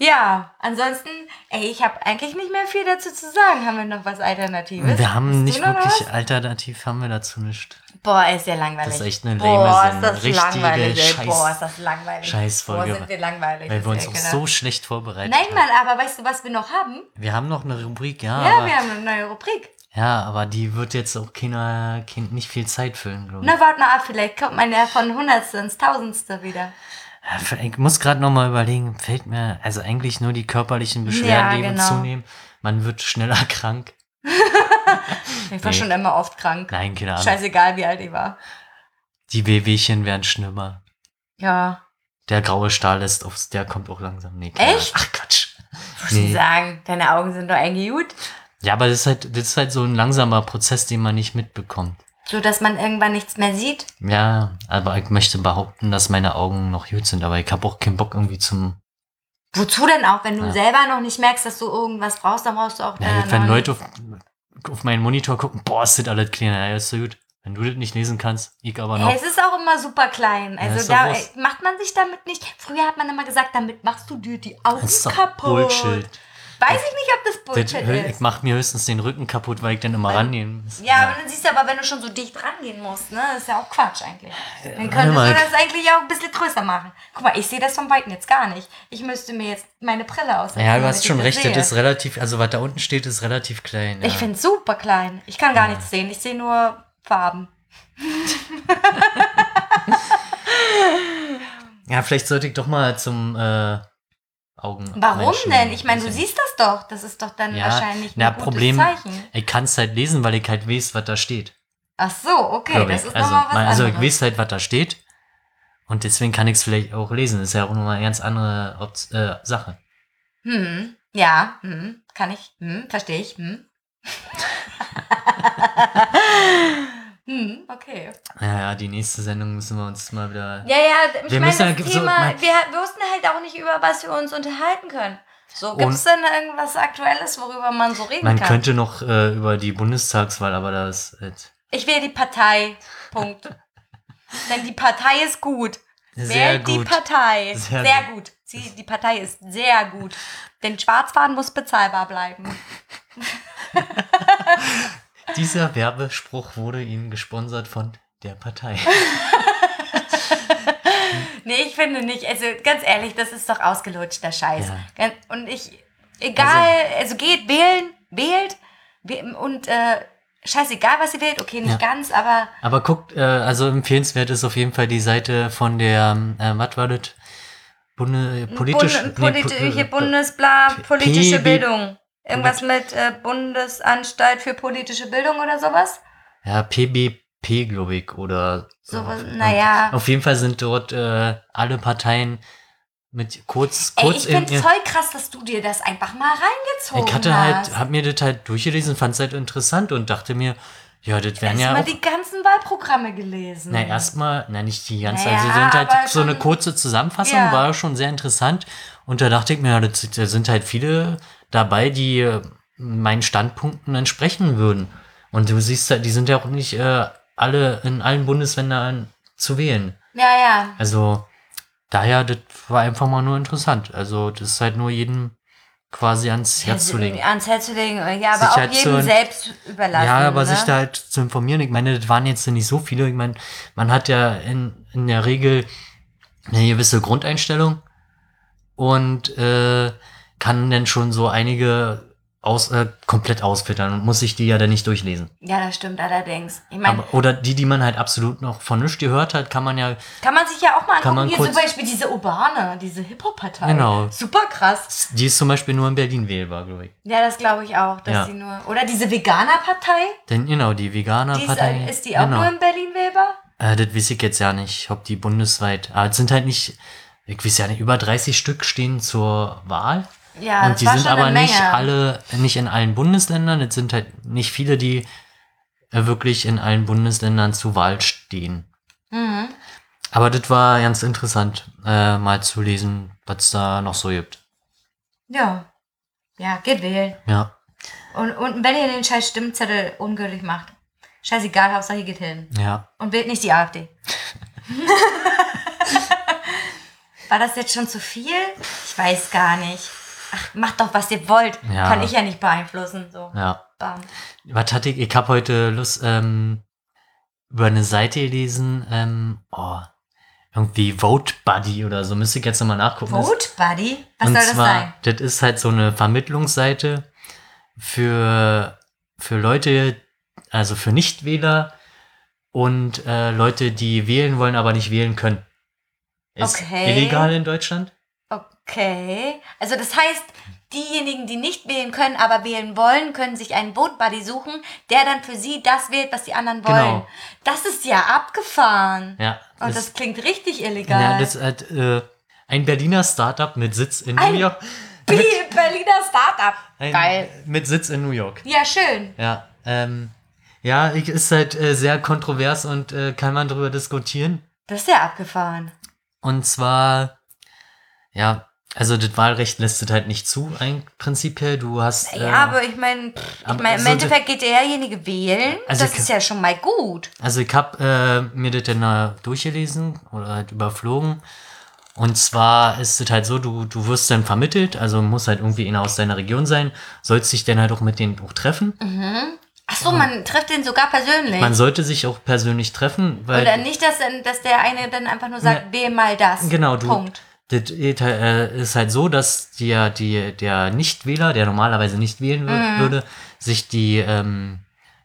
Ja, ansonsten, ey, ich habe eigentlich nicht mehr viel dazu zu sagen. Haben wir noch was Alternatives? Wir haben Hast nicht wirklich was? alternativ, haben wir dazu nicht. Boah, ist ja langweilig. Das ist echt eine Boah, lame ist Sendung. das Richtige langweilig. Scheiß- Boah, ist das langweilig. Scheißfolge. Boah, sind wir langweilig. Weil wir uns ist auch so schlecht vorbereitet Nein, haben. Mann, aber weißt du, was wir noch haben? Wir haben noch eine Rubrik, ja. Ja, wir haben eine neue Rubrik. Ja, aber die wird jetzt auch keiner, kein, nicht viel Zeit füllen, glaube ich. Na, warte mal ab, vielleicht kommt man ja von Hundertste ins Tausendste wieder. Ich muss gerade noch mal überlegen, fällt mir, also eigentlich nur die körperlichen Beschwerden, Ja, die genau. zunehmen. Man wird schneller krank. Ich war Nee. schon immer oft krank. Nein, keine Ahnung. Scheißegal, wie alt ich war. Die Wehwehchen werden schlimmer. Ja. Der graue Stahl ist aufs, der kommt auch langsam. Nee, Echt? Ach Quatsch. Muss ich Nee. sagen, deine Augen sind doch eigentlich gut. Ja, aber das ist halt, das ist halt so ein langsamer Prozess, den man nicht mitbekommt. So, dass man irgendwann nichts mehr sieht. Ja, aber ich möchte behaupten, dass meine Augen noch gut sind, aber ich habe auch keinen Bock irgendwie zum. Wozu denn auch? Wenn du Ja. selber noch nicht merkst, dass du irgendwas brauchst, dann brauchst du auch Ja, wenn Leute auf, auf meinen Monitor gucken, boah, ist das alles kleiner, ja, ist so gut. Wenn du das nicht lesen kannst, ich aber noch. Hey, es ist auch immer super klein. Also doch da macht man sich damit nicht. Früher hat man immer gesagt, damit machst du dir die Augen Das ist kaputt. Bullshit. Weiß ich nicht, ob das Das, Bullshit ich ist. mach mir höchstens den Rücken kaputt, weil ich dann immer rangehen muss. Ja, aber dann siehst du aber, wenn du schon so dicht rangehen musst, ne, das ist ja auch Quatsch eigentlich. Dann könntest mal. du das eigentlich auch ein bisschen größer machen. Guck mal, ich sehe das von Weitem jetzt gar nicht. Ich müsste mir jetzt meine Brille aussetzen. Ja, du hast ich schon das recht, sehe. das ist relativ, also was da unten steht, ist relativ klein. Ja. Ich finde es super klein. Ich kann gar nichts sehen. Ich sehe nur Farben. ja, vielleicht sollte ich doch mal zum äh, Augen. Warum Menschen denn? Ich meine, du siehst das doch. Das ist doch dann Ja, wahrscheinlich ein na, gutes Problem, Zeichen. ich kann es halt lesen, weil ich halt weiß, was da steht. Ach so, okay, das ist also, nochmal was also ich weiß halt, was da steht. Und deswegen kann ich es vielleicht auch lesen. Das ist ja auch nochmal eine ganz andere Opt äh, Sache. Hm, ja, hm, kann ich, hm, verstehe ich, hm. okay. Ja, ja, die nächste Sendung müssen wir uns mal wieder. Ja, ja, ich Wir meine, das ja so- Thema, mein- wir, wir wussten halt auch nicht, über was wir uns unterhalten können. So, gibt es denn irgendwas Aktuelles, worüber man so reden Man kann? könnte noch äh, über die Bundestagswahl, aber das ist halt ich wähle die Partei, Punkt. Denn die Partei ist gut. sehr Wählt die gut. Partei. Sehr Sehr, gut. gut. Sie, die Partei ist sehr gut. Denn Schwarzfahren muss bezahlbar bleiben. Dieser Werbespruch wurde Ihnen gesponsert von der Partei. Nee, ich finde nicht. Also ganz ehrlich, das ist doch ausgelutschter Scheiß. Ja. Und ich, Egal, also, geht, wählen, wählt wäh- und äh, scheißegal, was ihr wählt. Okay, nicht Ja. ganz, aber Aber guckt, äh, also empfehlenswert ist auf jeden Fall die Seite von der, äh, was war das? Bunde, politisch, Bund, nee, politische Bundesbla, politische PB Bildung. Irgendwas mit äh, Bundesanstalt für politische Bildung oder sowas? Ja, PBP, glaube ich, oder Sowas, äh, naja. Auf jeden Fall sind dort äh, alle Parteien mit kurz, Ey, kurz ich finde voll krass, dass du dir das einfach mal reingezogen Ich hatte hast. halt, hab mir das halt durchgelesen, fand es halt interessant und dachte mir, ja, das wären ja Erstmal die ganzen Wahlprogramme gelesen. na erstmal, na nicht die ganze, Naja, also sind halt so eine kurze Zusammenfassung, Ja. war schon sehr interessant und da dachte ich mir, ja, das, da sind halt viele dabei, die äh, meinen Standpunkten entsprechen würden und du siehst halt, die sind ja auch nicht äh, alle in allen Bundesländern zu wählen. Ja, ja. Also daher, das war einfach mal nur interessant. Also das ist halt nur jedem quasi ans Herz zu legen. Ans Herz zu legen. Ja, aber Sich auch halt jedem so- selbst überlassen. Ja, aber ne? sich da halt zu informieren. Ich meine, das waren jetzt nicht so viele. Ich meine, man hat ja in, in der Regel eine gewisse Grundeinstellung und äh, kann dann schon so einige aus, äh, komplett ausfiltern und muss sich die ja dann nicht durchlesen. Ja, das stimmt allerdings. Ich meine, Aber, oder die, die man halt absolut noch von nichts gehört hat, kann man ja kann man sich ja auch mal angucken. Hier kurz- zum Beispiel diese Urbane, diese Hip-Hop-Partei. Genau. Super krass. Die ist zum Beispiel nur in Berlin wählbar, glaube ich. Ja, das glaube ich auch, dass Ja. die nur. Oder diese Veganer-Partei. Denn genau, die Die ist, Veganer-Partei. ist die auch genau. nur in Berlin wählbar? Äh, das weiß ich jetzt ja nicht, ob die bundesweit. Aber es sind halt nicht, ich weiß ja nicht, über 30 Stück stehen zur Wahl. Ja, und das die war sind schon aber eine nicht Menge. alle, nicht in allen Bundesländern. Es sind halt nicht viele, die äh, wirklich in allen Bundesländern zur Wahl stehen. Mhm. Aber das war ganz interessant, äh, mal zu lesen, was es da noch so gibt. Ja. Ja, geht wählen. Ja, Und, und wenn ihr den scheiß Stimmzettel ungültig macht, scheißegal, Hauptsache ihr geht hin. ja. Und wählt nicht die AfD. War das jetzt schon zu viel? Ich weiß gar nicht. Ach, macht doch, was ihr wollt. Ja. Kann ich ja nicht beeinflussen. So. Ja. Bam. Was hatte ich? Ich habe heute Lust, ähm, über eine Seite gelesen, ähm, oh, irgendwie Vote Buddy oder so, müsste ich jetzt nochmal nachgucken. Vote Buddy? Was Und soll das zwar, sein? das ist halt so eine Vermittlungsseite für, für Leute, also für Nichtwähler und äh, Leute, die wählen wollen, aber nicht wählen können. Ist Okay. illegal in Deutschland? Okay. Also das heißt, diejenigen, die nicht wählen können, aber wählen wollen, können sich einen Vote Buddy suchen, der dann für sie das wählt, was die anderen wollen. Genau. Das ist ja abgefahren. Ja. Und das- das klingt richtig illegal. ja, das ist halt äh, ein Berliner Startup mit Sitz in New York. Bi- Berliner Startup. Ein, Geil. Mit Sitz in New York. Ja, schön. Ja, ähm, ja, ich- ist halt äh, sehr kontrovers und äh, kann man darüber diskutieren. Das ist ja abgefahren. Und zwar, ja, also das Wahlrecht lässt es halt nicht zu, ein prinzipiell. Du hast. Ja, äh, aber ich meine, ich mein, im so Endeffekt geht derjenige wählen. Also das ist ja schon mal gut. Also ich habe äh, mir das dann durchgelesen oder halt überflogen. Und zwar ist es halt so, du, du wirst dann vermittelt, also muss halt irgendwie einer aus deiner Region sein, sollst dich dann halt auch mit denen auch treffen. Ach so, man trifft den sogar persönlich. Man sollte sich auch persönlich treffen, weil Oder nicht, dass, dann- dass der eine dann einfach nur sagt, wähl mal das. Genau, du. Punkt. Das äh, ist halt so, dass der, die, der Nichtwähler, der normalerweise nicht wählen Mhm. würde, sich die, ähm,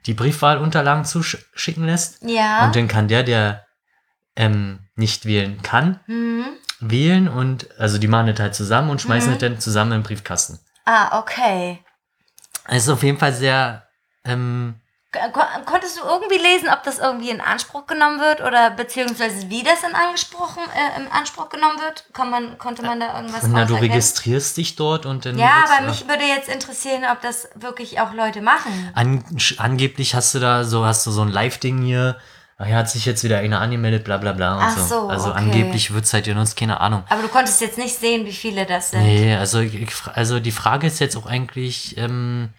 die Briefwahlunterlagen zuschicken lässt. Ja. Und dann kann der, der ähm, nicht wählen kann, mhm. wählen und also die machen das halt zusammen und schmeißen Mhm. das dann zusammen in den Briefkasten. Ah, okay. Es ist auf jeden Fall sehr, ähm, Konntest du irgendwie lesen, ob das irgendwie in Anspruch genommen wird oder beziehungsweise wie das in, angesprochen, äh, in Anspruch genommen wird? Kann man, konnte man da irgendwas na, du registrierst dich dort und dann. Ja, aber mich würde jetzt interessieren, ob das wirklich auch Leute machen. An, angeblich hast du da so, hast du so ein Live-Ding hier. Ach ja, hat sich jetzt wieder einer angemeldet, bla bla bla und Ach so. so, Also okay. angeblich wird es halt genutzt, keine Ahnung. Aber du konntest jetzt nicht sehen, wie viele das sind. Nee, also, ich, also die Frage ist jetzt auch eigentlich, ähm,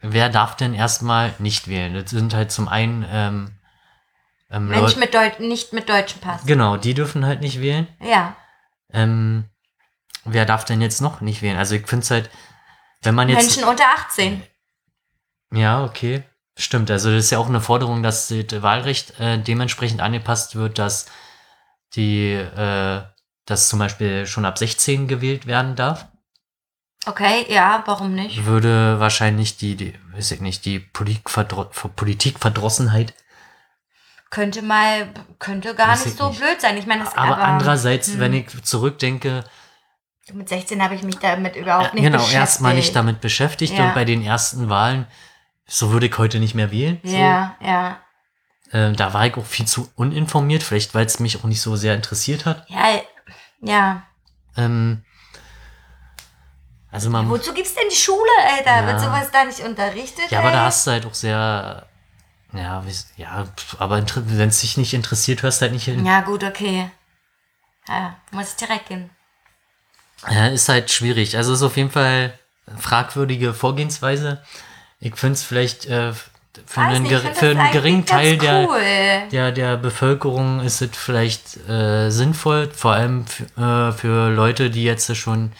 wer darf denn erstmal nicht wählen? Das sind halt zum einen ähm, ähm, Menschen mit Deu nicht mit deutschem Pass. genau, die dürfen halt nicht wählen. Ja. Ähm, wer darf denn jetzt noch nicht wählen? Also ich finde es halt, wenn man jetzt... Menschen unter 18. Ja, okay. Stimmt. Also das ist ja auch eine Forderung, dass das Wahlrecht äh, dementsprechend angepasst wird, dass die, äh, dass zum Beispiel schon ab 16 gewählt werden darf. Okay, ja, warum nicht? würde wahrscheinlich die, die weiß ich nicht, die Politikverdro Politikverdrossenheit. Könnte mal, könnte gar Weiß nicht ich so nicht. blöd sein. Ich meine, das Aber, andererseits, hm. wenn ich zurückdenke, Mit 16 habe ich mich damit überhaupt nicht genau, beschäftigt. erstmal nicht damit beschäftigt Ja. und bei den ersten Wahlen, so würde ich heute nicht mehr wählen. Ja, ja. So. Ähm, da war ich auch viel zu uninformiert, vielleicht weil es mich auch nicht so sehr interessiert hat. Ja, ja. Ähm, also man, Wozu gibt's denn die Schule, Alter? Ja. Wird sowas da nicht unterrichtet? ja, aber ey? da hast du halt auch sehr, ja, wie- ja, aber wenn es dich nicht interessiert, hörst du halt nicht hin. Ja, gut, okay. Ja, muss ich direkt gehen. Ja, ist halt schwierig. Also ist auf jeden Fall eine fragwürdige Vorgehensweise. Ich finde es vielleicht äh, für, Weiß einen, nicht, ger- für einen geringen Teil der, cool. der, der Bevölkerung ist es vielleicht äh, sinnvoll, vor allem äh, für Leute, die jetzt schon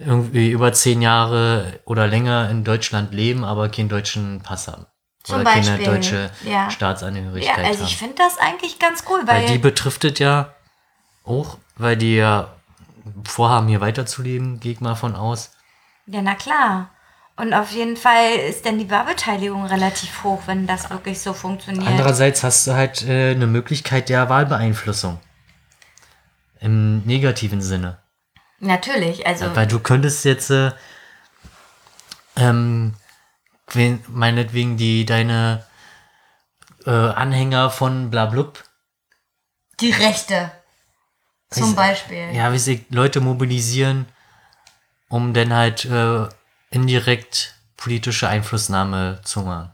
irgendwie über zehn Jahre oder länger in Deutschland leben, aber keinen deutschen Pass haben. Zum oder keine Beispiel, deutsche ja. Ja, Staatsangehörigkeit also ich haben. finde das eigentlich ganz cool, weil, Weil die betrifft es ja auch, weil die ja vorhaben, hier weiterzuleben, gehe ich mal von aus. ja, na klar. Und auf jeden Fall ist dann die Wahlbeteiligung relativ hoch, wenn das wirklich so funktioniert. Andererseits hast du halt äh, eine Möglichkeit der Wahlbeeinflussung. Im negativen Sinne. Natürlich, also Weil du könntest jetzt, äh, ähm, meinetwegen die, deine äh, Anhänger von Blablub, die Rechte zum Beispiel. ja, wie sie Leute mobilisieren, um dann halt äh, indirekt politische Einflussnahme zu machen.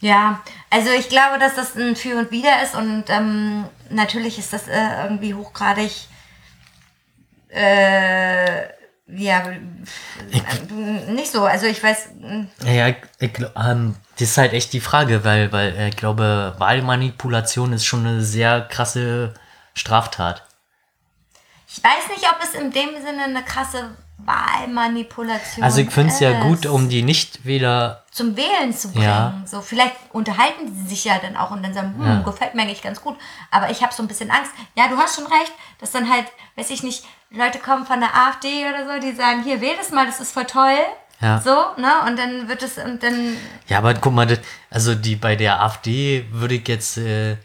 Ja, also ich glaube, dass das ein Für und Wider ist und ähm, natürlich ist das äh, irgendwie hochgradig äh, ja, äh, nicht so. Also ich weiß, mh, Ja, ich, ähm, das ist halt echt die Frage, weil, weil äh, ich glaube, Wahlmanipulation ist schon eine sehr krasse Straftat. ich weiß nicht, ob es in dem Sinne eine krasse Wahlmanipulation Also ich finde es ja ist. gut, um die Nichtwähler, zum Wählen zu bringen. Ja. So, vielleicht unterhalten sie sich ja dann auch und dann sagen, hm, Ja. gefällt mir eigentlich ganz gut. Aber ich habe so ein bisschen Angst. Ja, du hast schon recht, dass dann halt, weiß ich nicht, Leute kommen von der AfD oder so, die sagen, hier, wähl das mal, das ist voll toll. Ja. So, ne? Und dann wird es, und dann, ja, aber guck mal, also die bei der AfD würde ich jetzt äh,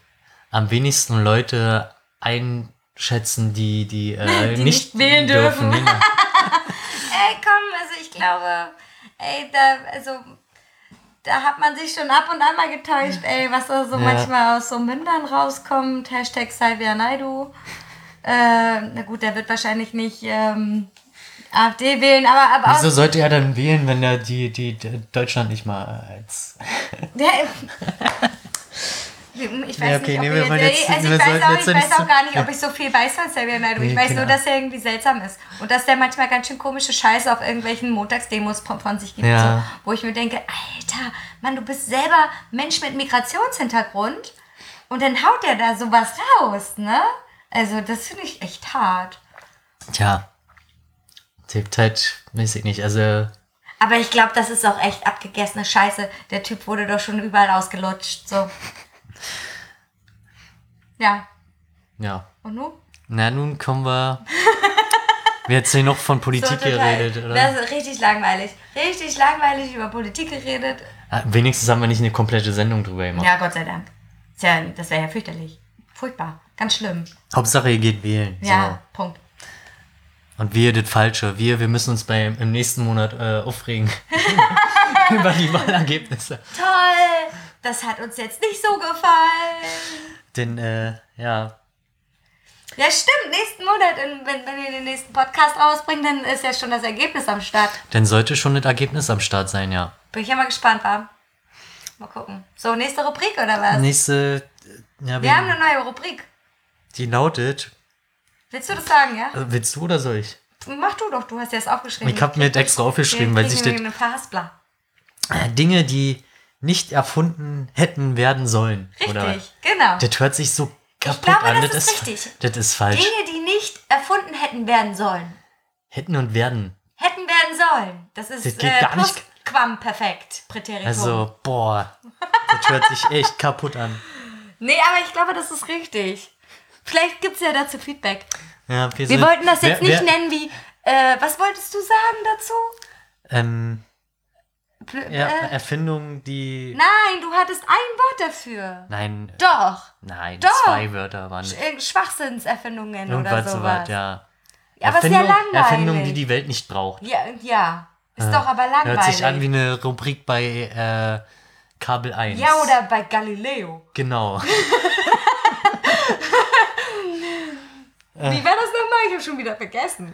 am wenigsten Leute einschätzen, die, die, äh, Die nicht, nicht wählen dürfen. Genau. ey, komm, also ich glaube, ey, da, also, da hat man sich schon ab und an mal getäuscht, ey, was da so Ja. manchmal aus so Mündern rauskommt. Hashtag Salvia Naidu. Äh, na gut, der wird wahrscheinlich nicht ähm, AfD wählen, aber, aber Wieso sollte er dann wählen, wenn er die, die, die Deutschland nicht mal als. Der, ich weiß Ja, okay, nicht, ob nee, wir jetzt, also ich weiß auch, ich weiß auch gar nicht, ob ich so viel weiß von Xavier Naidoo. Ich Nee, weiß keine nur, dass er irgendwie seltsam ist. Und dass der manchmal ganz schön komische Scheiße auf irgendwelchen Montagsdemos von, von sich gibt. Ja. So, wo ich mir denke, Alter, Mann, du bist selber Mensch mit Migrationshintergrund. Und dann haut der da sowas raus, ne? Also das finde ich echt hart. Tja. Tippt halt, weiß ich nicht, also. Aber ich glaube, das ist auch echt abgegessene Scheiße. Der Typ wurde doch schon überall ausgelutscht. So. Ja. Ja. Und nun? Na, nun kommen wir. Wir jetzt hier noch von Politik total. geredet, oder? Das ist richtig langweilig. Richtig langweilig über Politik geredet. Ah, Wenigstens haben wir nicht eine komplette Sendung drüber gemacht. Ja, Gott sei Dank. Das wäre ja fürchterlich. Furchtbar. Ganz schlimm. Hauptsache, ihr geht wählen. Ja, Punkt. So. Und wir das Falsche. Wir, wir müssen uns beim, im nächsten Monat äh, aufregen. Über die Wahlergebnisse. Toll! Das hat uns jetzt nicht so gefallen. Denn, äh, ja. Ja, stimmt. Nächsten Monat, in- wenn, wenn wir den nächsten Podcast rausbringen, dann ist ja schon das Ergebnis am Start. Dann sollte schon das Ergebnis am Start sein, ja. Bin ich ja mal gespannt, war. Mal gucken. So, nächste Rubrik oder was? Nächste. äh, Ja, Wir haben eine neue Rubrik. Die lautet. Willst du das sagen, ja? äh, Willst du oder soll ich? Mach du doch, du hast ja das aufgeschrieben. Ich habe mir das extra aufgeschrieben, weil sich das. Äh, Dinge, die nicht erfunden hätten werden sollen. Richtig, Oder, genau. das hört sich so kaputt glaube, an. das ist richtig. Das ist falsch. Dinge, die nicht erfunden hätten werden sollen. Hätten und werden. Hätten werden sollen. Das ist Das geht äh, gar nicht. Plusquamperfekt, Präteritum. Also, boah. Das hört sich echt kaputt an. Nee, aber ich glaube, das ist richtig. Vielleicht gibt es ja dazu Feedback. Ja, Wir sind- wollten das jetzt wer, nicht wer, nennen wie Äh, was wolltest du sagen dazu? Ähm, Pl- ja, äh, Erfindungen, die. nein, du hattest ein Wort dafür. Nein, Doch. nein, Doch. zwei Wörter waren nicht. Sch- äh, Schwachsinnserfindungen oder sowas. sowas, ja. Ja, aber ist ja langweilig. Erfindungen, die die Welt nicht braucht. Ja, ja. Ist Äh, doch aber langweilig. Hört sich an wie eine Rubrik bei äh, Kabel 1. ja, oder bei Galileo. Genau. Äh. Wie war das nochmal? Ich habe schon wieder vergessen.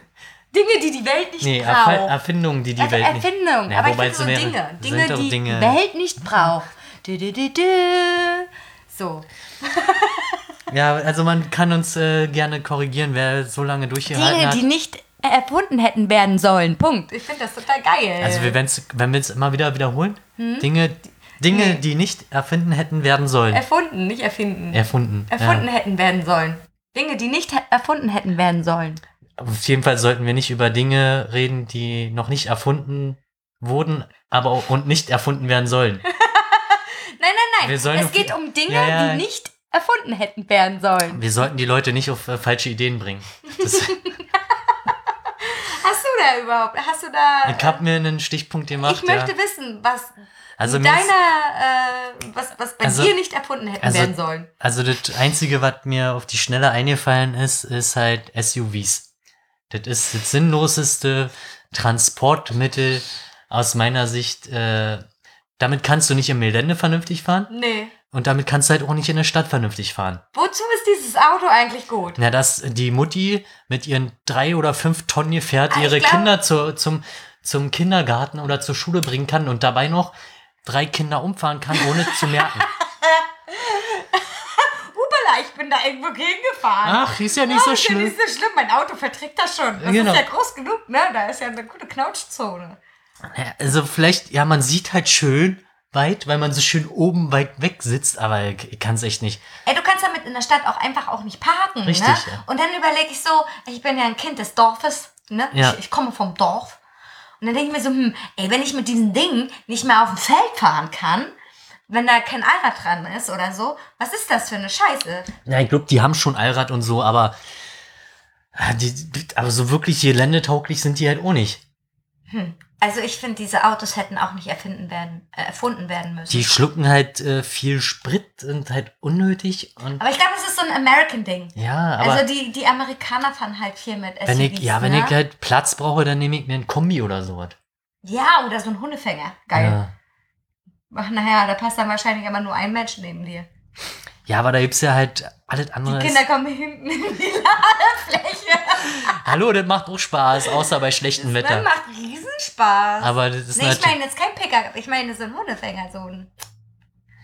Dinge, die die Welt nicht Nee, Erf braucht. Erfindungen, die die Erf- Welt nicht... Erfindung. Ja, aber ich wobei finde so Dinge. sind Dinge, die Dinge- die Welt nicht braucht. Du, du, du, du. So. Ja, also man kann uns äh, gerne korrigieren, wer so lange durchgehalten Dinge, hat. die nicht erfunden hätten werden sollen. Punkt. Ich finde das total geil. Also wir wenn wir es immer wieder wiederholen, Hm? Dinge, Dinge, die nicht erfinden hätten werden sollen. erfunden, nicht erfinden. Erfunden. erfunden Ja. hätten werden sollen. Dinge, die nicht erfunden hätten werden sollen. Auf jeden Fall sollten wir nicht über Dinge reden, die noch nicht erfunden wurden, aber auch, und nicht erfunden werden sollen. Nein, nein, nein. Es geht um Dinge, Ja, ja. die nicht erfunden hätten werden sollen. Wir sollten die Leute nicht auf äh, falsche Ideen bringen. Hast du da überhaupt? Hast du da. ich habe mir einen Stichpunkt gemacht. ich möchte ja. wissen, was Also deiner, mir ist- äh, was, was bei Also- dir nicht erfunden hätten also- werden sollen. Also das Einzige, was mir auf die Schnelle eingefallen ist, ist halt SUVs. Das ist das sinnloseste Transportmittel aus meiner Sicht. Äh, damit kannst du nicht im Gelände vernünftig fahren Nee. und damit kannst du halt auch nicht in der Stadt vernünftig fahren. Wozu ist dieses Auto eigentlich gut? Na, dass die Mutti mit ihren drei oder fünf Tonnen Gefährt Ah, ihre glaub- Kinder zu, zum, zum Kindergarten oder zur Schule bringen kann und dabei noch drei Kinder umfahren kann, ohne zu merken. Upala, ich bin da irgendwo gegengefahren. Ach, ist ja nicht so Oh, ist ja schlimm. nicht so schlimm. Mein Auto verträgt das schon. Das Genau. ist ja groß genug, ne? Da ist ja eine gute Knautschzone. Ja, Also vielleicht, ja, man sieht halt schön weit, weil man so schön oben weit weg sitzt, aber ich, ich kann es echt nicht. Ey, du kannst damit in der Stadt auch einfach auch nicht parken, Richtig, ne? ja. Und dann überlege ich so, ich bin ja ein Kind des Dorfes, ne? Ja. Ich, ich komme vom Dorf. Und dann denke ich mir so, hm, ey, wenn ich mit diesen Dingen nicht mehr auf dem Feld fahren kann, wenn da kein Allrad dran ist oder so, was ist das für eine Scheiße? Ja, ich glaube, die haben schon Allrad und so, aber, ah, die, aber so wirklich geländetauglich sind die halt auch nicht. Hm. Also ich finde, diese Autos hätten auch nicht erfinden werden, äh, erfunden werden müssen. Die schlucken halt äh, viel Sprit, sind halt unnötig und aber ich glaube, es ist so ein American-Ding. ja, aber Also die, die Amerikaner fahren halt viel mit SUVs, wenn ich, ja, wenn ne? ich halt Platz brauche, dann nehme ich mir ein Kombi oder sowas. Ja, oder so ein Hundefänger. Geil. Ja. Ach, naja, da passt dann wahrscheinlich aber nur ein Mensch neben dir. Ja, aber da gibt's ja halt alles Die andere. Kinder kommen hinten in die Ladefläche. Hallo, das macht auch Spaß, außer bei schlechtem Das Wetter. macht Riesenspaß. Aber das ist nee, ich meine jetzt kein Pickup. Ich meine so ein Hundefänger, so ein.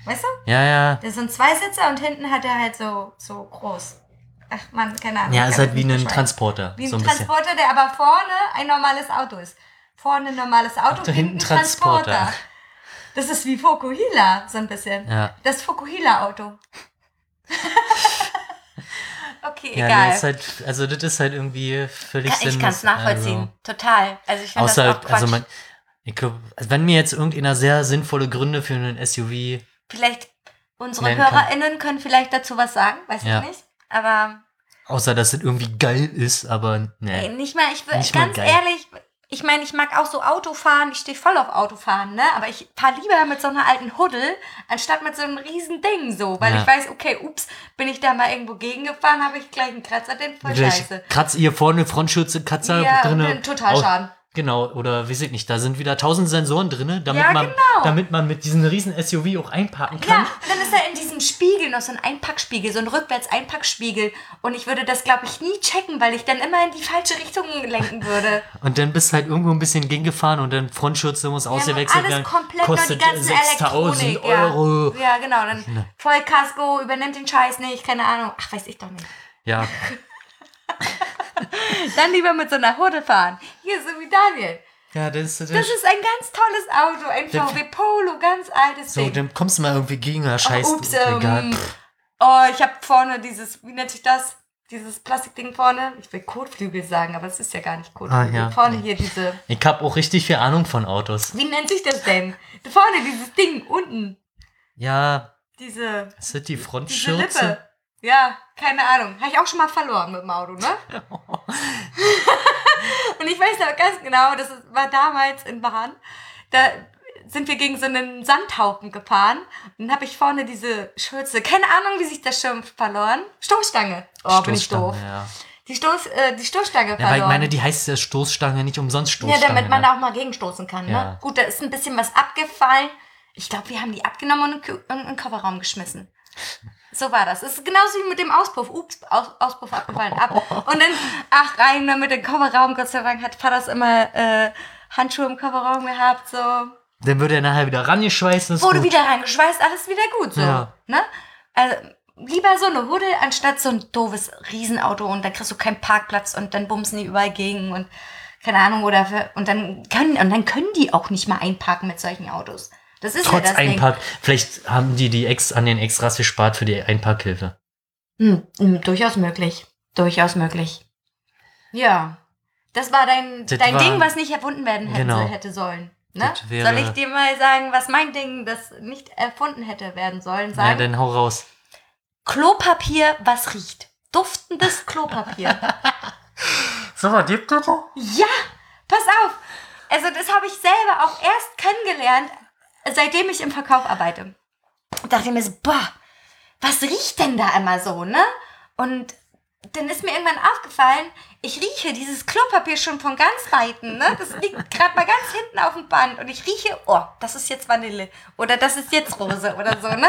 Weißt du? Ja, ja. Der ist so ein Zweisitzer und hinten hat er halt so, so groß. Ach man, keine Ahnung. Ja, ist halt wie das ein. Transporter. Wie ein so ein bisschen. Transporter, der aber vorne ein normales Auto ist. Vorne ein normales Auto, Auto, hinten Transporter. Das ist wie Fokuhila, so ein bisschen. Ja. Das Fokuhila-Auto. okay, Ja, egal. ist halt, also das ist halt irgendwie völlig Ja, ich kann es nachvollziehen. Total. Also ich finde das Außer, auch Quatsch. also man, ich glaube, wenn mir jetzt irgendeiner sehr sinnvolle Gründe für einen SUV, vielleicht unsere kann. HörerInnen können vielleicht dazu was sagen, weiß Ja. ich nicht. Aber außer dass es irgendwie geil ist, aber nee. nicht mal, ich mal ganz geil. ehrlich, ich meine, ich mag auch so Autofahren, ich stehe voll auf Autofahren, ne? Aber ich fahre lieber mit so einer alten Huddel, anstatt mit so einem riesen Ding so, weil Ja. ich weiß, okay, ups, bin ich da mal irgendwo gegengefahren, habe ich gleich einen Kratzer, den voll scheiße. Kratz ihr vorne Frontschürze, Katzer Ja, dann Totalschaden. Genau, oder weiß ich nicht, da sind wieder tausend Sensoren drinne, damit Ja, man, genau. damit man mit diesem riesen SUV auch einparken Ja, kann. und dann ist da in diesem Spiegel noch so ein Einpackspiegel, so ein Rückwärts-Einpackspiegel. Und ich würde das, glaube ich, nie checken, weil ich dann immer in die falsche Richtung lenken würde. Und dann bist du halt irgendwo ein bisschen gegengefahren und dann Frontschürze muss ausgewechselt alles werden. komplett nur die kostet ganze 6000 Elektronik. Euro. Ja. ja, genau. Dann Vollkasko, übernimmt den Scheiß nicht, keine Ahnung. Ach, weiß ich doch nicht. Ja, Dann lieber mit so einer Hurde fahren. Hier, so wie Daniel. ja das, das, Das ist ein ganz tolles Auto, ein VW Polo, ganz altes so, Ding. dann kommst du mal irgendwie gegen, ja, scheiß, Ach, ups, ähm, oh, ich habe vorne dieses, wie nennt sich das? Dieses Plastikding vorne. Ich will Kotflügel sagen, aber es ist ja gar nicht Kotflügel. Ah, ja. Vorne hier diese, Ich hab auch richtig viel Ahnung von Autos. wie nennt sich das denn? Vorne dieses Ding, unten. Ja, Diese, ist das die Frontschürze? Ja, keine Ahnung. Habe ich auch schon mal verloren mit dem Auto, ne? Und ich weiß noch ganz genau, das war damals in Bahn. Da sind wir gegen so einen Sandhaufen gefahren. Und dann habe ich vorne diese Schürze, keine Ahnung, wie sich das schimpft, verloren. Stoßstange. Oh, bin ich Stoßstange, doof. Ja. Die, Stoß, äh, die Stoßstange ja, verloren. weil ich meine, die heißt ja Stoßstange, nicht umsonst Ja, Stoßstange. damit man ne? da auch mal gegenstoßen kann. Ne? Ja. Gut, da ist ein bisschen was abgefallen. Ich glaube, wir haben die abgenommen und in den Kofferraum geschmissen. So war das. Es ist genauso wie mit dem Auspuff. Ups, Aus, Auspuff abgefallen, ab. Und dann, ach, rein damit in den Kofferraum. Gott sei Dank hat Vater immer äh, Handschuhe im Kofferraum gehabt. So. Dann wird er nachher wieder rangeschweißt. ist Wurde gut. wieder reingeschweißt, alles wieder gut. So. Ja. Ne? Also, lieber so eine Huddel, anstatt so ein doofes Riesenauto und dann kriegst du keinen Parkplatz und dann bumsen die überall gegen und keine Ahnung, oder für, und dann können, und dann können die auch nicht mal einparken mit solchen Autos. Das ist ja Trotz das Ding. Einpark. Vielleicht haben die die Ex an den Extras gespart für die Einparkhilfe. Hm, hm, durchaus möglich. Durchaus möglich. Ja. Das war dein, Das dein war- Ding, was nicht erfunden werden hätte, Genau. hätte sollen. Ne? Das Soll ich dir mal sagen, was mein Ding, das nicht erfunden hätte werden sollen, Ja, sagen? dann hau raus. Klopapier, was riecht. Duftendes Klopapier. So, was gibt es? ja, pass auf. Also das habe ich selber auch erst kennengelernt, seitdem ich im Verkauf arbeite. Da dachte ich mir so, boah, was riecht denn da immer so, ne? Und dann ist mir irgendwann aufgefallen, ich rieche dieses Klopapier schon von ganz Weitem, ne? Das liegt gerade mal ganz hinten auf dem Band und ich rieche, oh, das ist jetzt Vanille oder das ist jetzt Rose oder so, ne?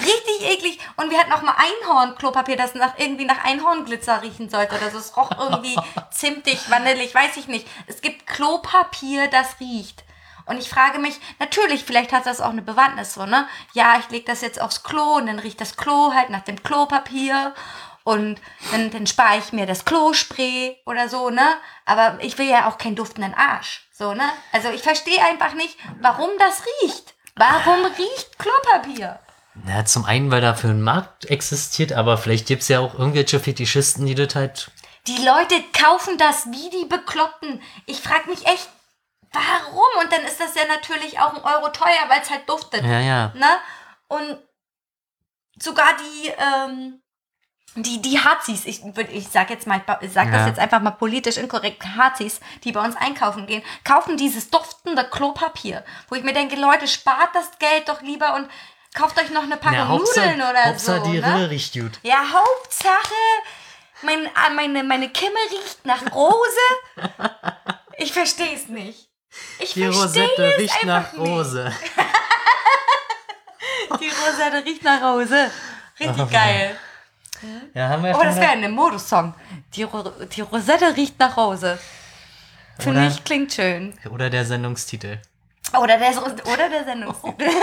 Richtig eklig. Und wir hatten auch mal Einhorn-Klopapier, das nach, irgendwie nach Einhornglitzer riechen sollte oder so. Es roch irgendwie zimtig, vanillig, weiß ich nicht. Es gibt Klopapier, das riecht. Und ich frage mich, natürlich, vielleicht hat das auch eine Bewandtnis so, ne? Ja, ich lege das jetzt aufs Klo und dann riecht das Klo halt nach dem Klopapier. Und dann, dann spare ich mir das Klospray oder so, ne? Aber ich will ja auch keinen duftenden Arsch. So, ne? Also ich verstehe einfach nicht, warum das riecht. Warum riecht Klopapier? Na, zum einen, weil dafür ein Markt existiert, aber vielleicht gibt es ja auch irgendwelche Fetischisten, die das halt. Die Leute kaufen das wie die Bekloppten. Ich frage mich echt, warum? Und dann ist das ja natürlich auch ein Euro teuer, weil es halt duftet. Ja, ja. Ne? Und sogar die, ähm, die, die Hazis, ich, ich sag jetzt mal, ich sag Ja. das jetzt einfach mal politisch inkorrekt, Hazis, die bei uns einkaufen gehen, kaufen dieses duftende Klopapier, wo ich mir denke, Leute, spart das Geld doch lieber und kauft euch noch eine Packung Na, Nudeln oder Hauptsache so. die ne? Riecht gut. Ja, Hauptsache, mein, ah, meine, meine Kimme riecht nach Rose. Ich verstehe es nicht. Ich Die Rosette riecht nach nicht. Rose. Die Rosette riecht nach Rose. Richtig geil. Ja, haben wir Oh, das wäre ein Modus-Song. Die, Ro die Rosette riecht nach Rose. Finde Oder- ich, klingt schön. Oder der Sendungstitel. Oder der, oder der Sendungstitel.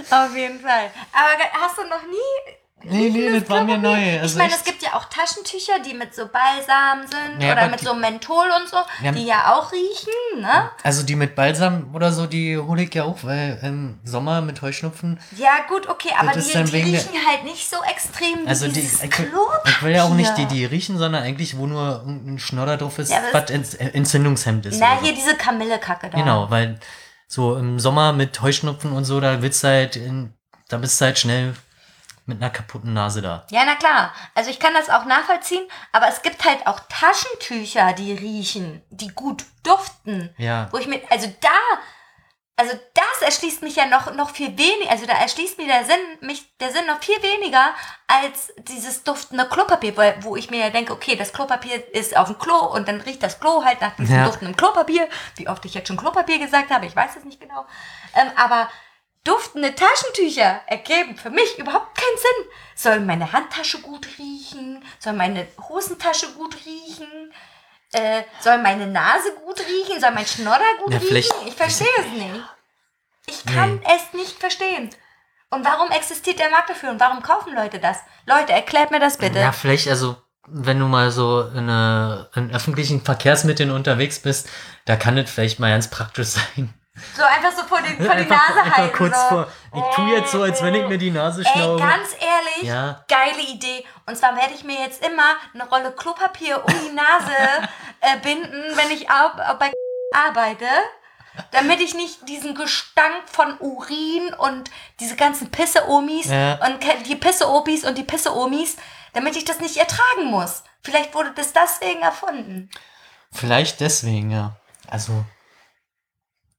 Auf jeden Fall. Aber hast du noch nie. Nee, nee, das war mir neu. ich Also meine, echt. es gibt ja auch Taschentücher, die mit so Balsam sind Ja, oder mit die- so Menthol und so, Ja. die ja auch riechen, ne? Also die mit Balsam oder so, die hole ich ja auch, weil im Sommer mit Heuschnupfen. Ja, gut, okay, aber Das die, die wegen der- riechen halt nicht so extrem wie Also die, ich, ich will ja auch nicht die, die riechen, sondern eigentlich, wo nur irgendein Schnodder drauf ist, Ja, was Ent- Entzündungshemd ist. Na, oder so. hier diese Kamillekacke da. Genau, weil so im Sommer mit Heuschnupfen und so, da du halt, in, da bist du halt schnell mit einer kaputten Nase da. Ja, na klar. Also ich kann das auch nachvollziehen, aber es gibt halt auch Taschentücher, die riechen, die gut duften. Ja. Wo ich mir, also da, also das erschließt mich ja noch, noch viel weniger, also da erschließt mir der Sinn, mich, der Sinn noch viel weniger als dieses duftende Klopapier, weil, wo ich mir ja denke, okay, das Klopapier ist auf dem Klo und dann riecht das Klo halt nach diesem Ja. duftenden Klopapier, wie oft ich jetzt schon Klopapier gesagt habe, ich weiß es nicht genau. Ähm, aber duftende Taschentücher ergeben für mich überhaupt keinen Sinn. Soll meine Handtasche gut riechen? Soll meine Hosentasche gut riechen? Äh, soll meine Nase gut riechen? Soll mein Schnodder gut Ja, riechen? Ich verstehe es nicht. Ich kann es nicht verstehen. Und warum existiert der Markt dafür? Und warum kaufen Leute das? Leute, erklärt mir das bitte. Ja, vielleicht, also, wenn du mal so in, äh, in öffentlichen Verkehrsmitteln unterwegs bist, da kann es vielleicht mal ganz praktisch sein. So einfach so vor, den, vor die Nase einfach halten. kurz so. vor. Ich tue jetzt so, als wenn ich mir die Nase Ey, schnaube. ganz ehrlich, Ja. geile Idee. Und zwar werde ich mir jetzt immer eine Rolle Klopapier um die Nase äh, binden, wenn ich au- au- bei arbeite, damit ich nicht diesen Gestank von Urin und diese ganzen Pisse-Omis Ja. und die Pisse-Opis und die Pisse-Omis, damit ich das nicht ertragen muss. Vielleicht wurde das deswegen erfunden. Vielleicht deswegen, ja. Also,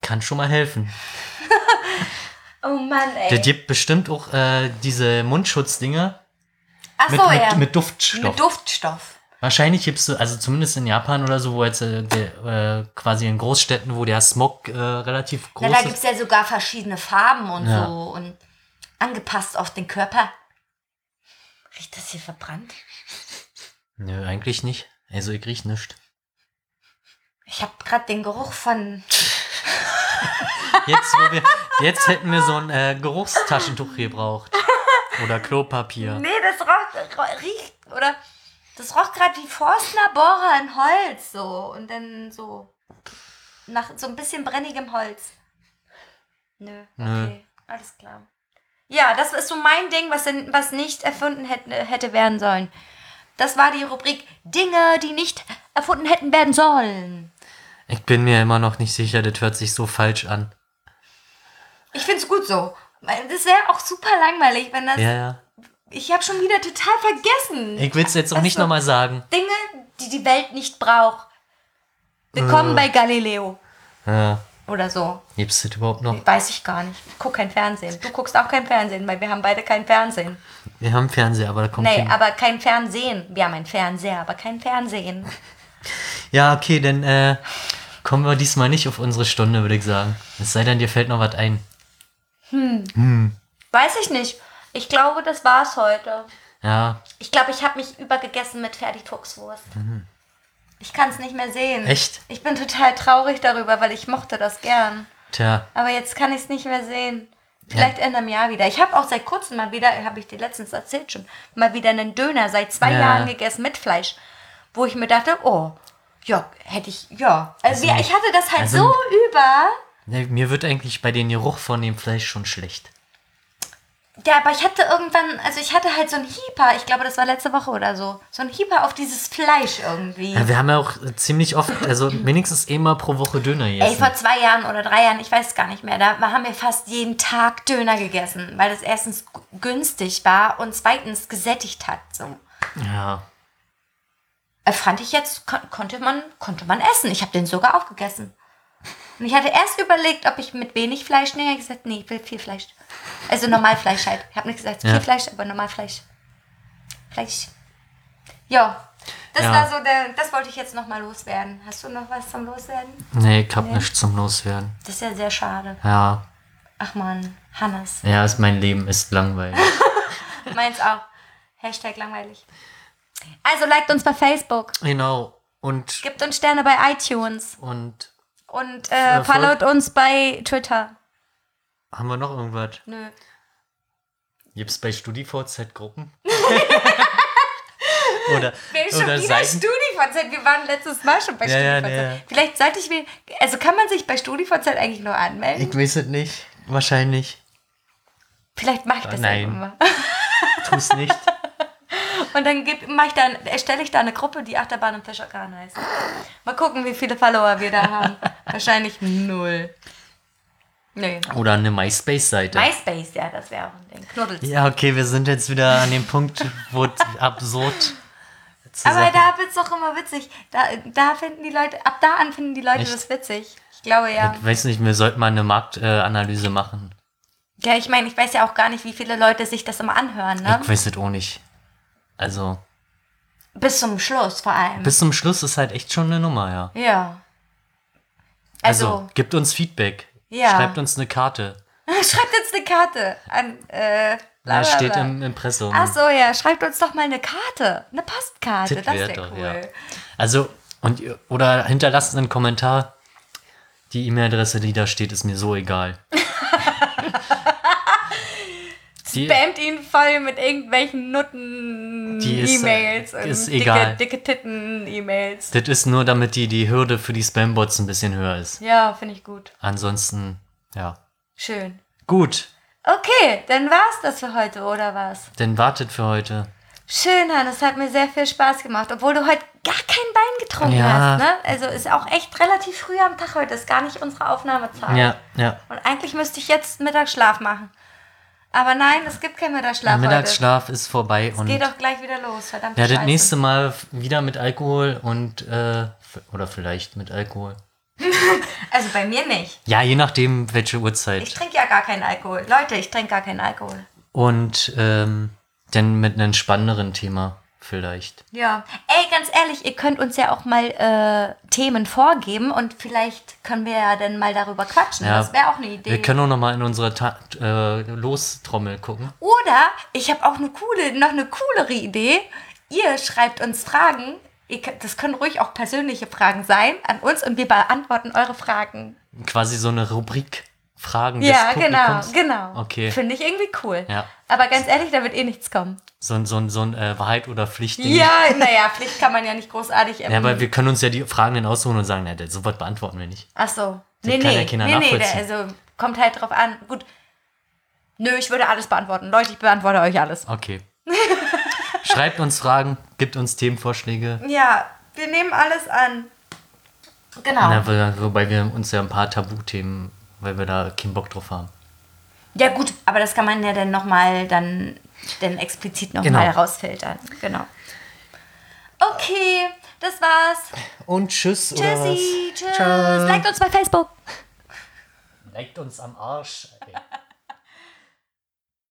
kann schon mal helfen. Oh Mann, ey. Der gibt bestimmt auch äh, diese Mundschutzdinger Ach mit, so, mit, ja. mit Duftstoff. Mit Duftstoff. Wahrscheinlich gibst du, also zumindest in Japan oder so, wo jetzt äh, der, äh, quasi in Großstädten, wo der Smog äh, relativ Na, groß da ist. gibt es ja sogar verschiedene Farben und Ja. so und angepasst auf den Körper. Riecht das hier verbrannt? Nö, eigentlich nicht. Also ich riech nichts. Ich habe gerade den Geruch von. Jetzt, wir, jetzt hätten wir so ein äh, Geruchstaschentuch gebraucht. Oder Klopapier. Nee, das roch, ro- riecht. Oder. Das roch gerade wie Forstner Bohrer in Holz so. Und dann so. Nach so ein bisschen brennigem Holz. Nö, Nö. okay. Alles klar. Ja, das ist so mein Ding, was, denn, was nicht erfunden hätte, hätte werden sollen. Das war die Rubrik Dinge, die nicht erfunden hätten werden sollen. Ich bin mir immer noch nicht sicher, das hört sich so falsch an. Ich find's gut so. Das wäre auch super langweilig, wenn das. Ja, ja. Ich habe schon wieder total vergessen. Ich will es jetzt auch Ach nicht nochmal sagen. Dinge, die die Welt nicht braucht. Willkommen Äh. bei Galileo. Ja. Oder so. Gibt's das überhaupt noch? Weiß ich gar nicht. Ich guck kein Fernsehen. Du guckst auch kein Fernsehen, weil wir haben beide kein Fernsehen. Wir haben Fernseher, aber da kommt Nee, kein... aber kein Fernsehen. Wir haben ein Fernseher, aber kein Fernsehen. Ja, okay, dann äh, kommen wir diesmal nicht auf unsere Stunde, würde ich sagen. Es sei denn, dir fällt noch was ein. Weiß ich nicht. Ich glaube, das war's heute. Ja, Ich glaube, ich habe mich übergegessen mit Fertigfuchswurst. Ich kann es nicht mehr sehen. Mhm. Echt? Ich bin total traurig darüber, weil ich mochte das gern. tja. Aber jetzt kann ich es nicht mehr sehen. Vielleicht in einem Jahr wieder. Ich habe auch seit kurzem mal wieder, habe ich dir letztens erzählt schon, mal wieder einen Döner seit zwei Ja. Jahren gegessen mit Fleisch. Wo ich mir dachte, oh, ja, hätte ich, ja. Also, ja, ich hatte das halt also- so über. Nee, Mir wird eigentlich bei den Geruch von dem Fleisch schon schlecht. Ja, aber ich hatte irgendwann, also ich hatte halt so ein Hieper, ich glaube, das war letzte Woche oder so, so ein Hieper auf dieses Fleisch irgendwie. Ja, wir haben ja auch äh, ziemlich oft, also wenigstens einmal pro Woche Döner Ey, gegessen. vor zwei Jahren oder drei Jahren, ich weiß es gar nicht mehr, da haben wir fast jeden Tag Döner gegessen, weil das erstens günstig war und zweitens gesättigt hat. So. Ja. Äh, fand ich jetzt, kon konnte, man, konnte man essen. Ich habe den sogar aufgegessen. Und ich hatte erst überlegt, ob ich mit wenig Fleisch nehme. Ich habe gesagt, nee, ich will viel Fleisch. Also Normalfleisch halt. Ich habe nicht gesagt, viel Ja. Fleisch, aber Normalfleisch. Fleisch. Ja, das Ja. war so der, das wollte ich jetzt nochmal loswerden. Hast du noch was zum Loswerden? Nee, ich hab nichts zum Loswerden. Das ist ja sehr schade. Ja. Ach man, Hannes. Ja, mein Leben ist langweilig. Meins auch. Hashtag langweilig. Also liked uns bei Facebook. genau. Und, Gibt uns Sterne bei iTunes. und Und äh, followt uns bei Twitter. haben wir noch irgendwas? Nö. Gibt's bei StudiVZ Gruppen? oder Wir haben schon oder wieder? StudiVZ. Wir waren letztes Mal schon bei Ja, ja, StudiVZ. ja. Vielleicht sollte ich mir. Also kann man sich bei StudiVZ eigentlich nur anmelden? Ich weiß es nicht. Wahrscheinlich. Vielleicht mache ich das Nein. irgendwann mal. Tu's nicht. Und dann geb, mach ich dann, erstelle ich da eine Gruppe, die Achterbahn im Fischerkran heißt. Mal gucken, wie viele Follower wir da haben. Wahrscheinlich null. Nee. Oder eine MySpace-Seite. MySpace, ja, das wäre auch ein Ding. Knuddels. ja, okay, wir sind jetzt wieder an dem Punkt, wo es absurd Aber Sachen- da wird's doch immer witzig. Da, da finden die Leute, ab da an finden die Leute Echt? das witzig. Ich glaube ja. Ich weiß nicht, wir sollten mal eine Marktanalyse machen. Ja, ich meine, ich weiß ja auch gar nicht, wie viele Leute sich das immer anhören, ne? Ich weiß es auch nicht. Also, Bis zum Schluss vor allem. bis zum Schluss ist halt echt schon eine Nummer, ja. ja. Also, Also, gibt uns Feedback. Ja. Schreibt uns eine Karte. schreibt jetzt eine Karte an, äh, bla, steht im Impressum. Ach so, ja, schreibt uns doch mal eine Karte. Eine Postkarte, Das das wär wäre doch, cool. ja. Also, und oder hinterlasst einen Kommentar. Die E-Mail-Adresse, die da steht, ist mir so egal. die, Spamt ihn voll mit irgendwelchen Nutten Die ist, E-Mails äh, und ist dicke, egal. dicke Titten-E-Mails. das ist nur, damit die, die Hürde für die Spambots ein bisschen höher ist. Ja, finde ich gut. Ansonsten, ja. Schön. Gut, Okay, dann war's das für heute, oder was? dann wartet für heute. Schön, Hannes, hat mir sehr viel Spaß gemacht, obwohl du heute gar kein Wein getrunken Ja. hast, ne? Also ist auch echt relativ früh am Tag heute, ist gar nicht unsere Aufnahmezeit. Ja, ja. Und eigentlich müsste ich jetzt Mittagsschlaf machen. Aber nein, es gibt keinen Mittagsschlaf. Der heute. Mittagsschlaf ist vorbei Es und geht doch gleich wieder los, verdammt. ja, das nächste Mal wieder mit Alkohol und äh, oder vielleicht mit Alkohol. Also bei mir nicht. Ja, je nachdem, welche Ich Uhrzeit. trinke ja gar keinen Alkohol. Leute, ich trinke gar keinen Alkohol. Und ähm, dann mit einem spannenderen Thema vielleicht. Ja. Ey, ganz ehrlich, ihr könnt uns ja auch mal äh, Themen vorgeben und vielleicht können wir ja dann mal darüber quatschen. Ja, das wäre auch eine Idee. Wir können auch noch mal in unsere Ta äh, Lostrommel gucken. Oder ich habe auch eine coole, noch eine coolere Idee. Ihr schreibt uns Fragen. Ihr, das können ruhig auch persönliche Fragen sein an uns und wir beantworten eure Fragen. Quasi so eine Rubrik Fragen Ja, des genau, Publikums. genau. Okay. Finde ich irgendwie cool. Ja. Aber ganz ehrlich, da wird eh nichts kommen. So, ein- so, ein- so ein äh, Wahrheit oder Pflicht. Ding. Ja, naja, Pflicht kann man ja nicht großartig. Ähm, Ja, aber wir können uns ja die Fragen dann aussuchen und sagen, na, so was beantworten wir nicht. Ach so. Das Nee, kann ja nee, keiner nee, nee, der, also kommt halt drauf an. Gut. Nö, ich würde alles beantworten. Leute, ich beantworte euch alles. Okay. Schreibt uns Fragen, gibt uns Themenvorschläge. Ja, wir nehmen alles an. Genau. Na, wo- wobei wir uns ja ein paar Tabuthemen, weil wir da keinen Bock drauf haben. Ja gut, aber das kann man ja dann nochmal dann, dann explizit nochmal Genau. mal rausfiltern. Genau. Okay, das war's. Und tschüss. Tschüssi, tschüss. Ciao. Liked uns bei Facebook. Leckt uns am Arsch. Ey.